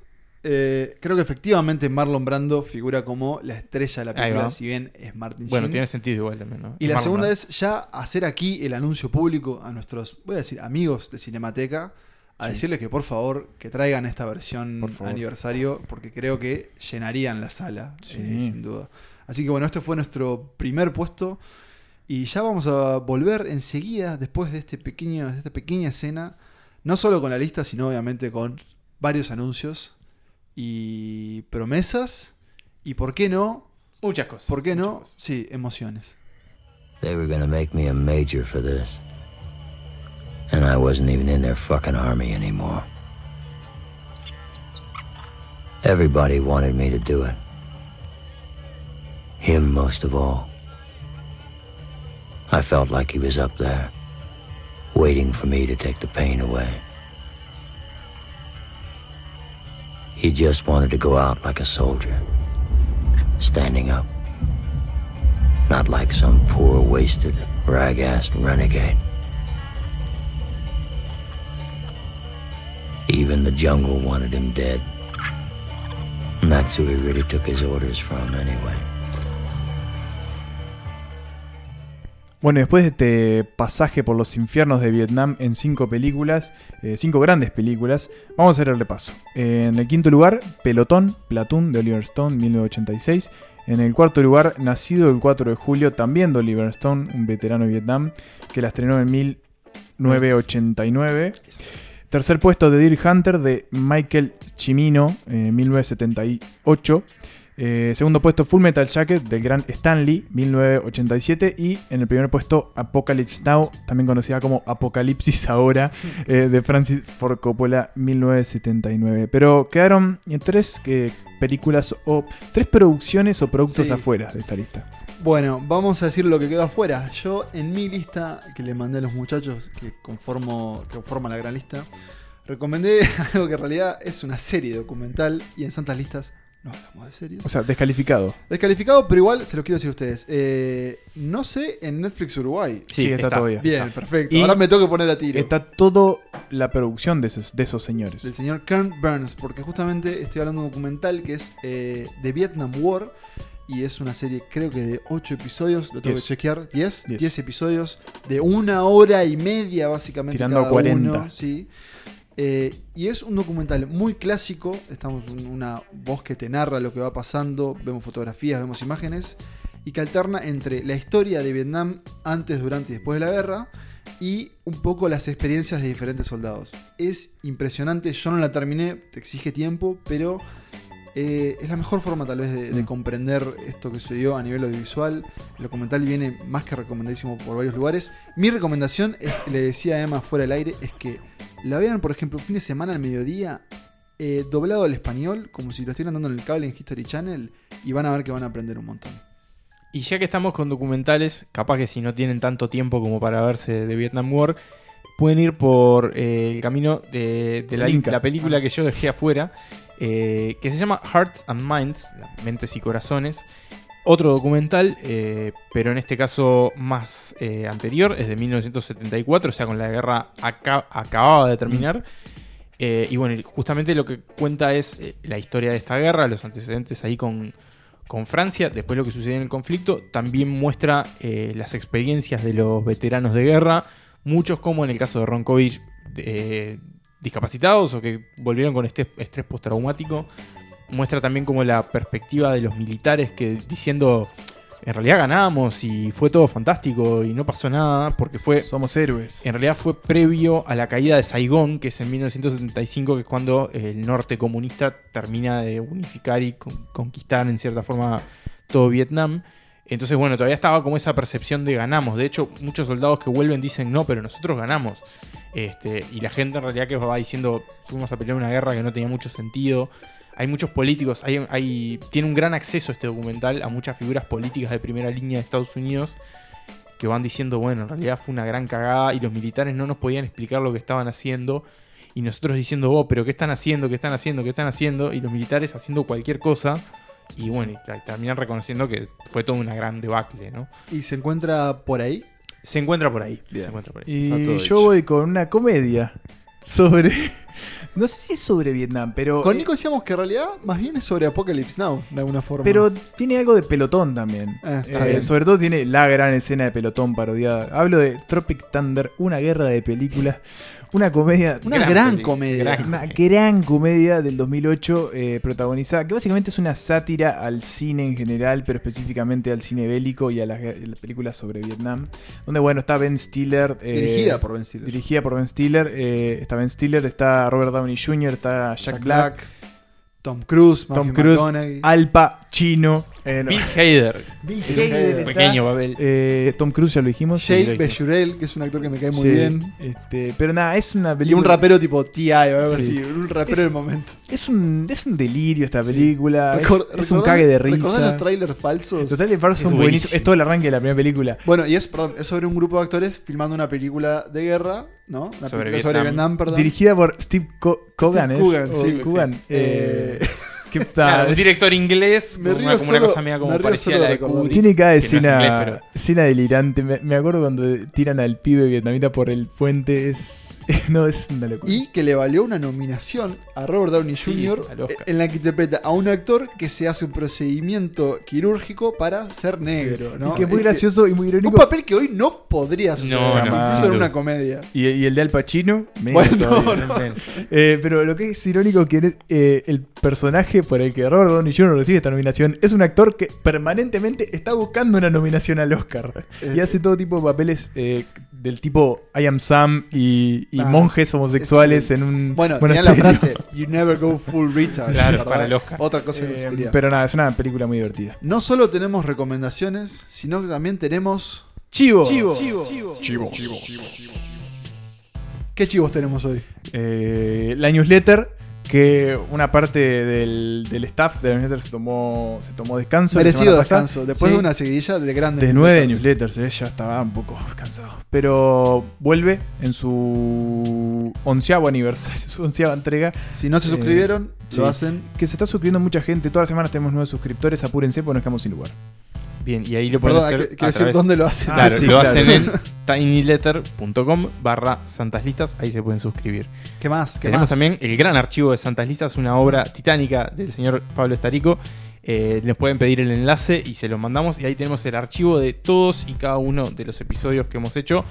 S4: Eh, creo que efectivamente Marlon Brando figura como la estrella de la película, si bien es Martin
S2: Bueno,
S4: Sheen.
S2: tiene sentido igual también, ¿no?
S4: Y la
S2: Marlon
S4: segunda
S2: Brando.
S4: es ya hacer aquí el anuncio público a nuestros, voy a decir, amigos de Cinemateca, a
S3: Sí.
S4: decirles que por favor que traigan esta versión
S3: Por
S4: aniversario, porque creo que llenarían la sala,
S3: Sí.
S4: eh, sin duda. Así que bueno, este fue nuestro primer puesto. Y ya vamos a volver enseguida, después de, este pequeño, de esta pequeña escena, no solo con la lista, sino obviamente con varios anuncios y promesas. Y por qué no,
S2: Muchas cosas.
S4: por qué no,
S2: cosas.
S4: sí, emociones.
S11: They were gonna make me a major for this. And I wasn't even in their fucking army anymore. Everybody wanted me to do it. Him most of all. I felt like he was up there, waiting for me to take the pain away. He just wanted to go out like a soldier, standing up. Not like some poor, wasted, rag-assed renegade. Even the jungle wanted him dead. And that's who he really took his orders from anyway.
S3: Bueno, después de este pasaje por los infiernos de Vietnam en cinco películas, eh, cinco grandes películas, vamos a hacer el repaso. en el quinto lugar, Pelotón, Platoon de Oliver Stone, 1986. En el cuarto lugar, Nacido el 4 de julio, también de Oliver Stone, un veterano de Vietnam, que la estrenó en 1989. Tercer puesto de Deer Hunter de Michael Cimino, en 1978. Eh, segundo puesto Full Metal Jacket del gran Stanley, 1987. Y en el primer puesto Apocalypse Now, también conocida como Apocalipsis Ahora, eh, de Francis Ford Coppola, 1979. Pero quedaron tres eh, películas o tres producciones o productos
S4: Sí.
S3: afuera de esta lista.
S4: Bueno, vamos a decir lo que quedó afuera. Yo en mi lista que le mandé a los muchachos que conformo que conforman la gran lista, recomendé algo que en realidad es una serie documental y en santas listas no hablamos de series.
S3: O sea, descalificado.
S4: Descalificado, pero igual se los quiero decir a ustedes. Eh, no sé en Netflix Uruguay.
S3: Sí, está, todavía.
S4: Bien, perfecto.
S3: Y
S4: Ahora me tengo que poner a tiro.
S3: Está toda la producción de esos, de esos señores.
S4: del señor Kern Burns, porque justamente estoy hablando de un documental que es eh, de Vietnam War y es una serie creo que de 8 episodios, lo tengo
S3: Diez.
S4: que chequear, 10,
S3: Diez.
S4: 10 episodios de una hora y media básicamente
S3: Tirando a
S4: cada
S3: 40.
S4: uno, sí. Eh, y es un documental muy clásico, estamos en una voz que te narra lo que va pasando, vemos fotografías, vemos imágenes, y que alterna entre la historia de Vietnam antes, durante y después de la guerra, y un poco las experiencias de diferentes soldados. Es impresionante, yo no la terminé, te exige tiempo, pero eh, es la mejor forma tal vez de, de
S3: Mm.
S4: comprender esto que sucedió a nivel audiovisual. El documental viene más que recomendadísimo por varios lugares. Mi recomendación, es, le decía a Emma fuera del aire, es que la vean, por ejemplo, un fin de semana al mediodía, eh, doblado al español, como si lo estuvieran dando en el cable en History Channel, y van a ver que van a aprender un montón.
S2: Y ya que estamos con documentales, capaz que si no tienen tanto tiempo como para verse de Vietnam War, pueden ir por eh, el camino de, de la, película que yo dejé afuera, eh, que se llama Hearts and Minds, Mentes y Corazones. Otro documental, eh, pero en este caso más eh, anterior, es de 1974, o sea, con la guerra aca- acababa de terminar. Eh, y bueno, justamente lo que cuenta es la historia de esta guerra, los antecedentes ahí con, con Francia, después lo que sucedió en el conflicto, también muestra las experiencias de los veteranos de guerra, muchos como en el caso de Ronkovich, eh, discapacitados o que volvieron con este estrés postraumático. Muestra también como la perspectiva de los militares que diciendo, en realidad ganamos y fue todo fantástico y no pasó nada porque fue...
S3: Somos héroes.
S2: En realidad fue previo a la caída de Saigón, que es en 1975, que es cuando el norte comunista termina de unificar y con- conquistar en cierta forma todo Vietnam. Entonces, bueno, todavía estaba como esa percepción de ganamos. De hecho, muchos soldados que vuelven dicen, no, pero nosotros ganamos. Este, y la gente en realidad que va diciendo, fuimos a pelear una guerra que no tenía mucho sentido. Hay muchos políticos, hay, hay- tiene un gran acceso este documental a muchas figuras políticas de primera línea de Estados Unidos que van diciendo, bueno, en realidad fue una gran cagada y los militares no nos podían explicar lo que estaban haciendo. Y nosotros diciendo, oh, pero ¿qué están haciendo? ¿Qué están haciendo? ¿Qué están haciendo? Y los militares haciendo cualquier cosa. Y bueno, y terminan reconociendo que fue toda una gran debacle, ¿no?
S4: ¿Y se encuentra por ahí?
S2: Se encuentra por ahí. Se encuentra por ahí.
S3: Y yo voy con una comedia sobre. No sé si es sobre Vietnam, pero.
S4: Con
S3: eh,
S4: Nico decíamos que en realidad más bien es sobre Apocalypse Now, de alguna forma.
S3: Pero tiene algo de pelotón también.
S4: Ah, está
S3: Eh,
S4: bien.
S3: sobre todo tiene la gran escena de pelotón parodiada. Hablo de Tropic Thunder, una guerra de películas. Una comedia.
S4: Una
S2: Gran
S4: comedia.
S2: gran-
S3: Una gran comedia del 2008 eh, protagonizada, que básicamente es una sátira al cine en general, pero específicamente al cine bélico y a las, las películas sobre Vietnam. Donde, bueno, está Ben Stiller. eh,
S4: Dirigida por Ben Stiller.
S3: Dirigida por Ben Stiller. eh, está Ben Stiller, está Robert Downey Jr., está Jack,
S4: Jack
S3: Black,
S4: Black, Tom Cruise,
S3: Tom
S4: Matthew
S3: Cruise,
S4: McConaughey.
S3: Al Pacino. Eh, no.
S2: Bill Hader.
S3: Bill
S4: Hader
S3: está,
S2: Pequeño papel.
S3: eh, Tom Cruise ya lo dijimos.
S4: Jake
S2: Sí,
S4: Bejurel, que es un actor que me cae muy
S3: Sí,
S4: bien.
S3: este, pero nada, es una
S4: Y
S3: película.
S4: un rapero tipo T.I. o algo
S3: Sí.
S4: así. Un rapero
S3: Es-
S4: del momento.
S3: Es un, es un delirio esta película. es-
S4: Recor-
S3: es, un cague de
S4: ¿recordás
S3: risa.
S4: los trailers falsos?
S3: Total de Farso
S2: Es
S3: son buenísimos.
S2: buenísimo.
S3: Es todo el arranque de la primera película.
S4: Bueno, y es, perdón, es sobre un grupo de actores filmando una película de guerra, ¿no? Una
S2: Sobre
S4: película sobre
S2: Vietnam.
S4: Vietnam, perdón.
S3: Dirigida por Steve Co- Coogan.
S4: Steve
S3: ¿es?
S4: Coogan,
S3: O
S4: sí,
S3: Coogan.
S4: sí.
S3: Eh,
S2: Claro, un director inglés,
S4: Me
S2: como
S4: río
S2: una, como una
S4: solo-
S2: cosa media como
S4: me río
S2: parecida a
S4: solo
S2: la de. Kubrick.
S3: Tiene cada
S2: que no es
S3: escena,
S2: inglés, pero-
S3: escena delirante. Me, me acuerdo cuando tiran al pibe vietnamita por el puente. Es, no, es una locura.
S4: Y que le valió una nominación a Robert Downey
S2: Sí,
S4: Jr. en la que interpreta a un actor que se hace un procedimiento quirúrgico para ser negro, ¿no?
S3: Y que es muy
S4: Es
S3: gracioso y muy
S4: Un
S3: irónico.
S4: papel que hoy no podría suceder,
S2: No,
S4: una comedia.
S3: Y, y el de Al Pacino,
S4: Bueno,
S3: todavía. Eh, pero lo que es irónico que es, eh, el personaje por el que Robert Downey Jr. recibe esta nominación es un actor que permanentemente está buscando una nominación al Oscar.
S4: Eh,
S3: y hace todo tipo de papeles eh, del tipo I am Sam y, y
S4: Ah,
S3: monjes homosexuales
S4: es-
S3: en un
S4: Bueno, tenía la frase You never go full retard.
S2: Claro, para el Oscar.
S4: Otra cosa que no
S3: Eh,
S4: existiría.
S3: pero nada, es una película muy divertida.
S4: No solo tenemos recomendaciones, sino que también tenemos.
S3: Chivo.
S4: Chivo.
S3: Chivo.
S4: ¿Qué chivos tenemos hoy?
S3: Eh, la newsletter que una parte del, del staff de la newsletter se tomó, se tomó descanso.
S4: Merecido descanso. Después
S3: Sí.
S4: de una seguidilla de grandes.
S3: De nueve
S4: newsletters.
S3: newsletters, eh, ya estaba un poco cansado. Pero vuelve en su onceavo aniversario, su onceava entrega.
S4: Si no se
S3: Eh,
S4: suscribieron,
S3: sí.
S4: lo hacen.
S3: Que se está suscribiendo mucha gente. Todas las semanas tenemos nuevos suscriptores. Apúrense porque nos quedamos sin lugar.
S2: Bien, y ahí lo pueden
S4: Perdón,
S2: hacer.
S4: quiero decir dónde lo hacen.
S2: Claro,
S3: Ah, sí,
S2: lo
S3: claro.
S2: hacen en tinyletter.com barra santas listas. Ahí se pueden suscribir.
S4: ¿Qué más? ¿Qué
S2: Tenemos
S4: más?
S2: también el gran archivo de Santas Listas, una obra titánica del señor Pablo Estarico. Eh, les pueden pedir el enlace y se lo mandamos. Y ahí tenemos el archivo de todos y cada uno de los episodios que hemos hecho.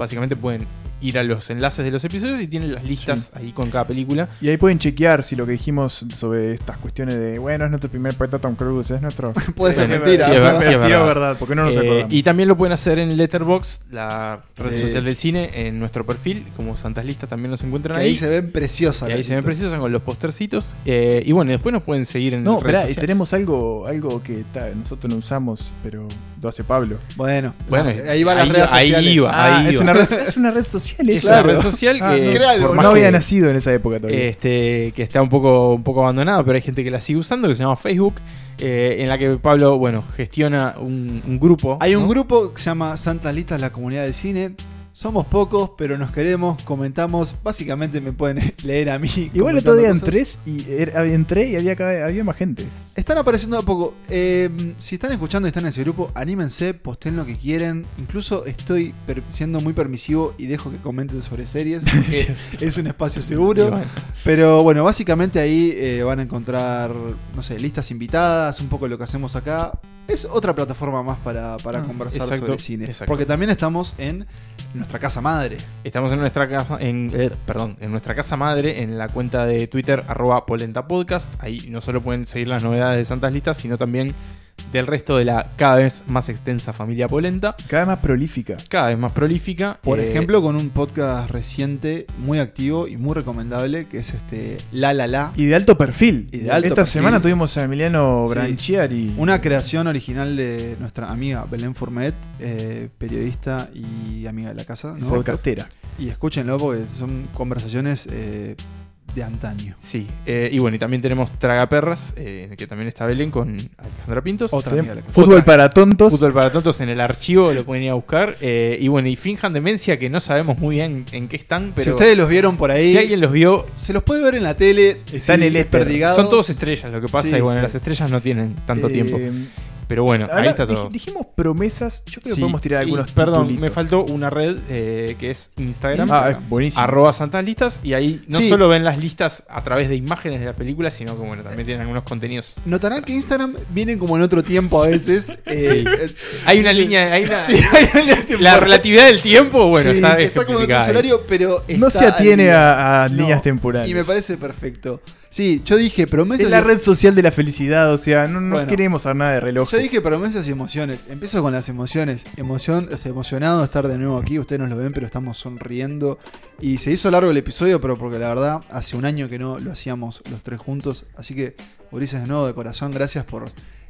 S2: Básicamente pueden ir a los enlaces de los episodios y tienen las listas ahí con cada película.
S3: Y ahí pueden chequear si lo que dijimos sobre estas cuestiones de, bueno, es nuestro primer proyecto Tom Cruise, es nuestro...
S4: Puede ser
S2: Sí,
S4: mentira.
S2: sí, verdad, sí, es
S3: Mentira o
S2: verdad.
S3: verdad, porque no nos
S2: Eh,
S3: acordamos.
S2: y también lo pueden hacer en Letterboxd, la red
S4: Sí.
S2: social del cine, en nuestro perfil. Como Santas Listas también nos encuentran ahí.
S4: ahí se ven preciosas.
S2: Y ahí se ven precisos con los postercitos. Eh, y bueno, después nos pueden seguir en
S3: No,
S2: redes
S3: espera, y
S2: sociales.
S3: tenemos algo, algo que ta, nosotros no usamos, pero lo hace Pablo.
S4: Bueno,
S2: Bueno,
S4: la- ahí va las
S2: ahí-
S4: redes
S2: ahí iba.
S3: Ah,
S2: ahí
S3: es,
S2: va.
S3: una red, es una red social
S2: Es una red social
S3: Ah,
S2: que,
S3: no.
S4: Algo,
S3: había
S2: que-
S3: nacido en esa época todavía.
S2: este, que está un poco, un poco abandonada, pero hay gente que la sigue usando, que se llama Facebook, eh, en la que Pablo, bueno, gestiona un, un grupo.
S4: Hay un grupo que se llama Santas Listas, la comunidad de cine. Somos pocos, pero nos queremos, comentamos. Básicamente me pueden leer a mí.
S3: Igual otro día
S4: cosas.
S3: entré y era- entré y había, había más gente.
S4: Están apareciendo a poco. Eh, si están escuchando y están en ese grupo, anímense, posten lo que quieren. Incluso estoy siendo muy permisivo y dejo que comenten sobre series. porque es un espacio seguro.
S2: bueno,
S4: Pero bueno, básicamente ahí eh, van a encontrar, no sé, listas invitadas, un poco lo que hacemos acá. Es otra plataforma más para, para
S3: Ah,
S4: conversar
S2: exacto,
S4: sobre cine.
S2: exacto.
S4: Porque también estamos en nuestra casa madre.
S2: Estamos en nuestra casa, en, eh, perdón, en nuestra casa madre, en la cuenta de Twitter, arroba polentapodcast. Ahí no solo pueden seguir las novedades de Santas Listas, sino también del resto de la cada vez más extensa familia Polenta,
S3: Cada vez más prolífica.
S2: cada vez más prolífica.
S4: Por
S2: Eh,
S4: ejemplo, con un podcast reciente, muy activo y muy recomendable, que es este La La La.
S3: Y de alto perfil.
S4: Y de alto
S3: Esta
S4: perfil.
S3: semana tuvimos a Emiliano
S4: Sí.
S3: Branchiari.
S4: Una creación original de nuestra amiga Belén Fourmet, eh, periodista y amiga de la casa. ¿no?
S3: podcastera.
S4: Y escúchenlo porque son conversaciones eh, de antaño.
S2: Sí, eh, y bueno, y también tenemos Tragaperras, eh, en el que también está Belén con Alejandra Pintos.
S4: Otra amiga de la casa.
S3: Fútbol
S2: Otra.
S3: para tontos.
S2: Fútbol para tontos en el archivo, lo pueden ir a buscar. eh, y bueno, y finjan demencia que no sabemos muy bien en qué están, pero
S4: si ustedes los vieron por ahí,
S2: si alguien los vio,
S4: se los puede ver en la tele.
S3: Está en el éter.
S4: desperdigados.
S2: son todos estrellas lo que pasa.
S4: Sí,
S2: y bueno,
S4: sí.
S2: las estrellas no tienen tanto
S3: Eh,
S2: tiempo. Pero bueno, ahí está
S3: dij-
S2: todo.
S3: Dijimos promesas. Yo creo
S2: Sí,
S3: que podemos tirar
S2: y,
S3: algunos
S2: Perdón,
S3: titulitos.
S2: me faltó una red eh, que es Instagram.
S3: Ah, es buenísimo.
S2: Arroba Santas Listas y ahí no
S4: Sí.
S2: solo ven las listas a través de imágenes de la película, sino que bueno, también tienen algunos contenidos.
S4: Notarán que Instagram viene como en otro tiempo a veces. eh,
S2: Hay una línea, hay una,
S4: sí, hay una línea temporal.
S2: la relatividad del tiempo, bueno,
S4: Sí,
S2: está
S4: como en otro horario, pero
S3: No se atiene a, a
S4: No,
S3: líneas temporales.
S4: Y me parece perfecto. Sí, yo dije promesas.
S3: Es la
S4: y-
S3: red social de la felicidad, o sea, no, no
S4: Bueno.
S3: queremos saber nada de relojes.
S4: Yo dije promesas y emociones. Empiezo con las emociones. Emoción, emocionado de estar de nuevo aquí. Ustedes no lo ven, pero estamos sonriendo. Y se hizo largo el episodio, pero porque la verdad, hace un año que no lo hacíamos los tres juntos. Así que, Ulises, de nuevo de corazón, gracias por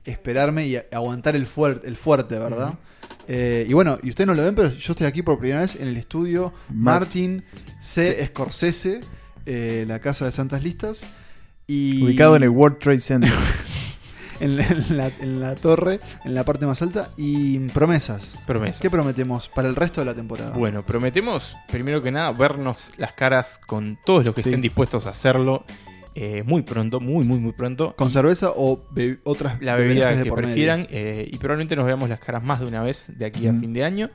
S4: esperarme y aguantar el, fuerte el fuerte, ¿verdad? Eh, y bueno, y ustedes no lo ven, pero yo estoy aquí por primera vez en el estudio
S3: Mar-
S4: Martin C. Scorsese, eh, la casa de Santas Listas. Y
S3: Ubicado en el World Trade Center.
S4: en la, en la- en la torre, en la parte más alta. Y promesas.
S2: Promesas.
S4: ¿Qué prometemos para el resto de la temporada?
S2: Bueno, prometemos, primero que nada, vernos las caras con todos los que
S3: Sí.
S2: estén dispuestos a hacerlo eh, muy pronto, muy, muy, muy pronto.
S4: ¿Con cerveza o be- otras
S2: la bebida que prefieran eh, y probablemente nos veamos las caras más de una vez de aquí a fin de año.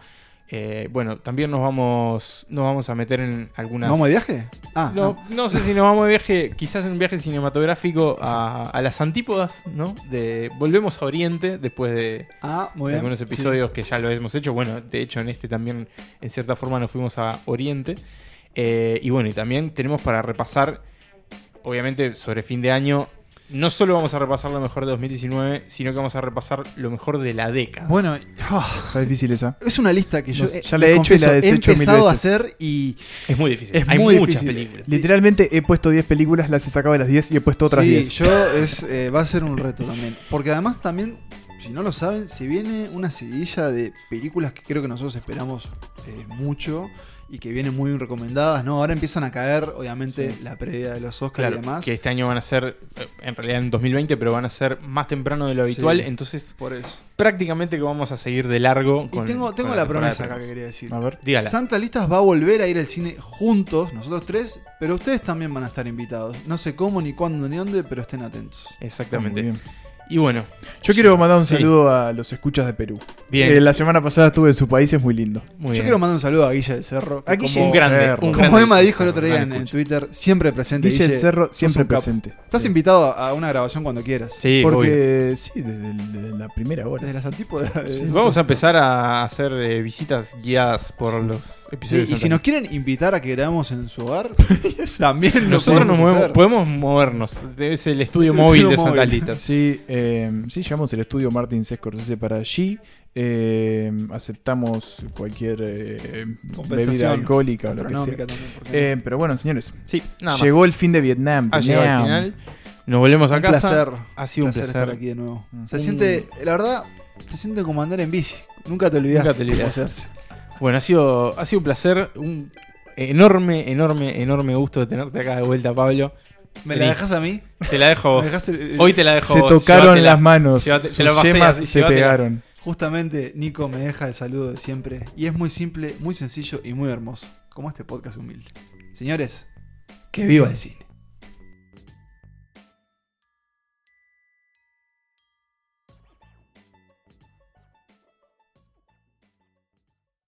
S2: Eh, bueno, también nos vamos, nos vamos a meter en algunas.
S4: ¿Nos vamos de viaje? Ah,
S2: no, no sé si nos vamos de viaje, quizás en un viaje cinematográfico a, a las antípodas, ¿no? De volvemos a Oriente después de,
S4: Ah, muy
S2: de
S4: bien.
S2: algunos episodios que ya lo hemos hecho. Bueno, de hecho en este también en cierta forma nos fuimos a Oriente. Eh, y bueno, y también tenemos para repasar, obviamente sobre fin de año, no solo vamos a repasar lo mejor de 2019, sino que vamos a repasar lo mejor de la década.
S4: Bueno, ah,
S3: Está difícil esa.
S4: es una lista que yo
S3: No ya la he hecho y la
S4: he empezado a hacer y
S2: Es muy difícil.
S4: es
S2: Hay
S4: muy
S2: muchas
S4: difícil.
S2: películas.
S3: Literalmente he puesto 10 películas, las he sacado de las 10 y he puesto otras
S4: sí,
S3: 10.
S4: yo es, eh, va a ser un reto también. Porque además también, si no lo saben, se viene una seguidilla de películas que creo que nosotros esperamos eh, mucho y que vienen muy recomendadas, ¿no? Ahora empiezan a caer, obviamente,
S3: Sí.
S4: la previa de los Oscars
S2: Claro,
S4: y demás.
S2: que este año van a ser, eh, en realidad en 2020, pero van a ser más temprano de lo habitual,
S4: Sí.
S2: entonces
S4: Por eso.
S2: prácticamente que vamos a seguir de largo.
S4: Y
S2: con-
S4: tengo, tengo
S2: con
S4: la promesa acá que quería decir.
S3: A ver.
S2: Dígala.
S4: Santa Listas va a volver a ir al cine juntos, nosotros tres, pero ustedes también van a estar invitados. No sé cómo, ni cuándo, ni dónde, pero estén atentos.
S2: Exactamente.
S3: Muy bien.
S2: Y bueno,
S3: Yo quiero mandar un
S2: Sí.
S3: saludo a los escuchas de Perú.
S2: Bien.
S3: Eh, la semana pasada estuve en su país, es muy lindo.
S2: muy
S4: Yo
S2: bien.
S4: quiero mandar un saludo a Guille del Cerro.
S3: A Guille
S4: como,
S2: un grande,
S3: Cerro.
S2: un
S3: Como
S2: grande.
S4: Emma dijo el otro día en, en. Twitter, siempre presente.
S3: Guille del Cerro, siempre
S4: capo.
S3: presente.
S4: Estás
S3: Sí.
S4: invitado a una grabación cuando quieras.
S2: Sí, obvio.
S3: Porque sí, desde, la primera hora.
S4: Desde las antípodas. de-
S2: Vamos a empezar a hacer eh, visitas guiadas por los
S4: Sí,
S2: episodios.
S4: y si nos quieren invitar a que grabemos en su hogar, también
S2: Nosotros nos
S4: podemos
S2: movemos, podemos movernos. Es el estudio
S4: Es el
S2: móvil de. Santa Listas.
S3: Sí, eh, sí, llamamos el estudio Martin Scorsese para allí. Eh, aceptamos cualquier eh, bebida alcohólica o lo que sea. Eh, pero bueno, señores,
S2: Sí, nada más.
S3: llegó el fin de Vietnam.
S2: Ha llegado
S3: Vietnam.
S2: al final. Nos volvemos a
S4: un
S2: casa.
S4: placer.
S2: Ha sido un placer.
S4: estar aquí de nuevo.
S3: Mm.
S4: Se siente, la verdad, se siente como andar en bici. Nunca te olvidas.
S2: Nunca te
S4: hace.
S2: Bueno, ha sido, ha sido un placer. Un enorme, enorme, enorme gusto de tenerte acá de vuelta, Pablo.
S4: ¿Me la dejas a mí?
S2: Te la dejo a vos.
S4: ¿Me dejás el- el-
S2: Hoy te la dejo a
S3: Se
S2: vos.
S3: tocaron
S2: Llévatela.
S3: las manos,
S2: Llévate-
S3: sus
S2: te la paseas
S3: yemas
S2: y
S3: se
S2: llévatela.
S3: pegaron.
S4: Justamente, Nico me deja el saludo de siempre. Y es muy simple, muy sencillo y muy hermoso. Como este podcast humilde. Señores, que viva el cine.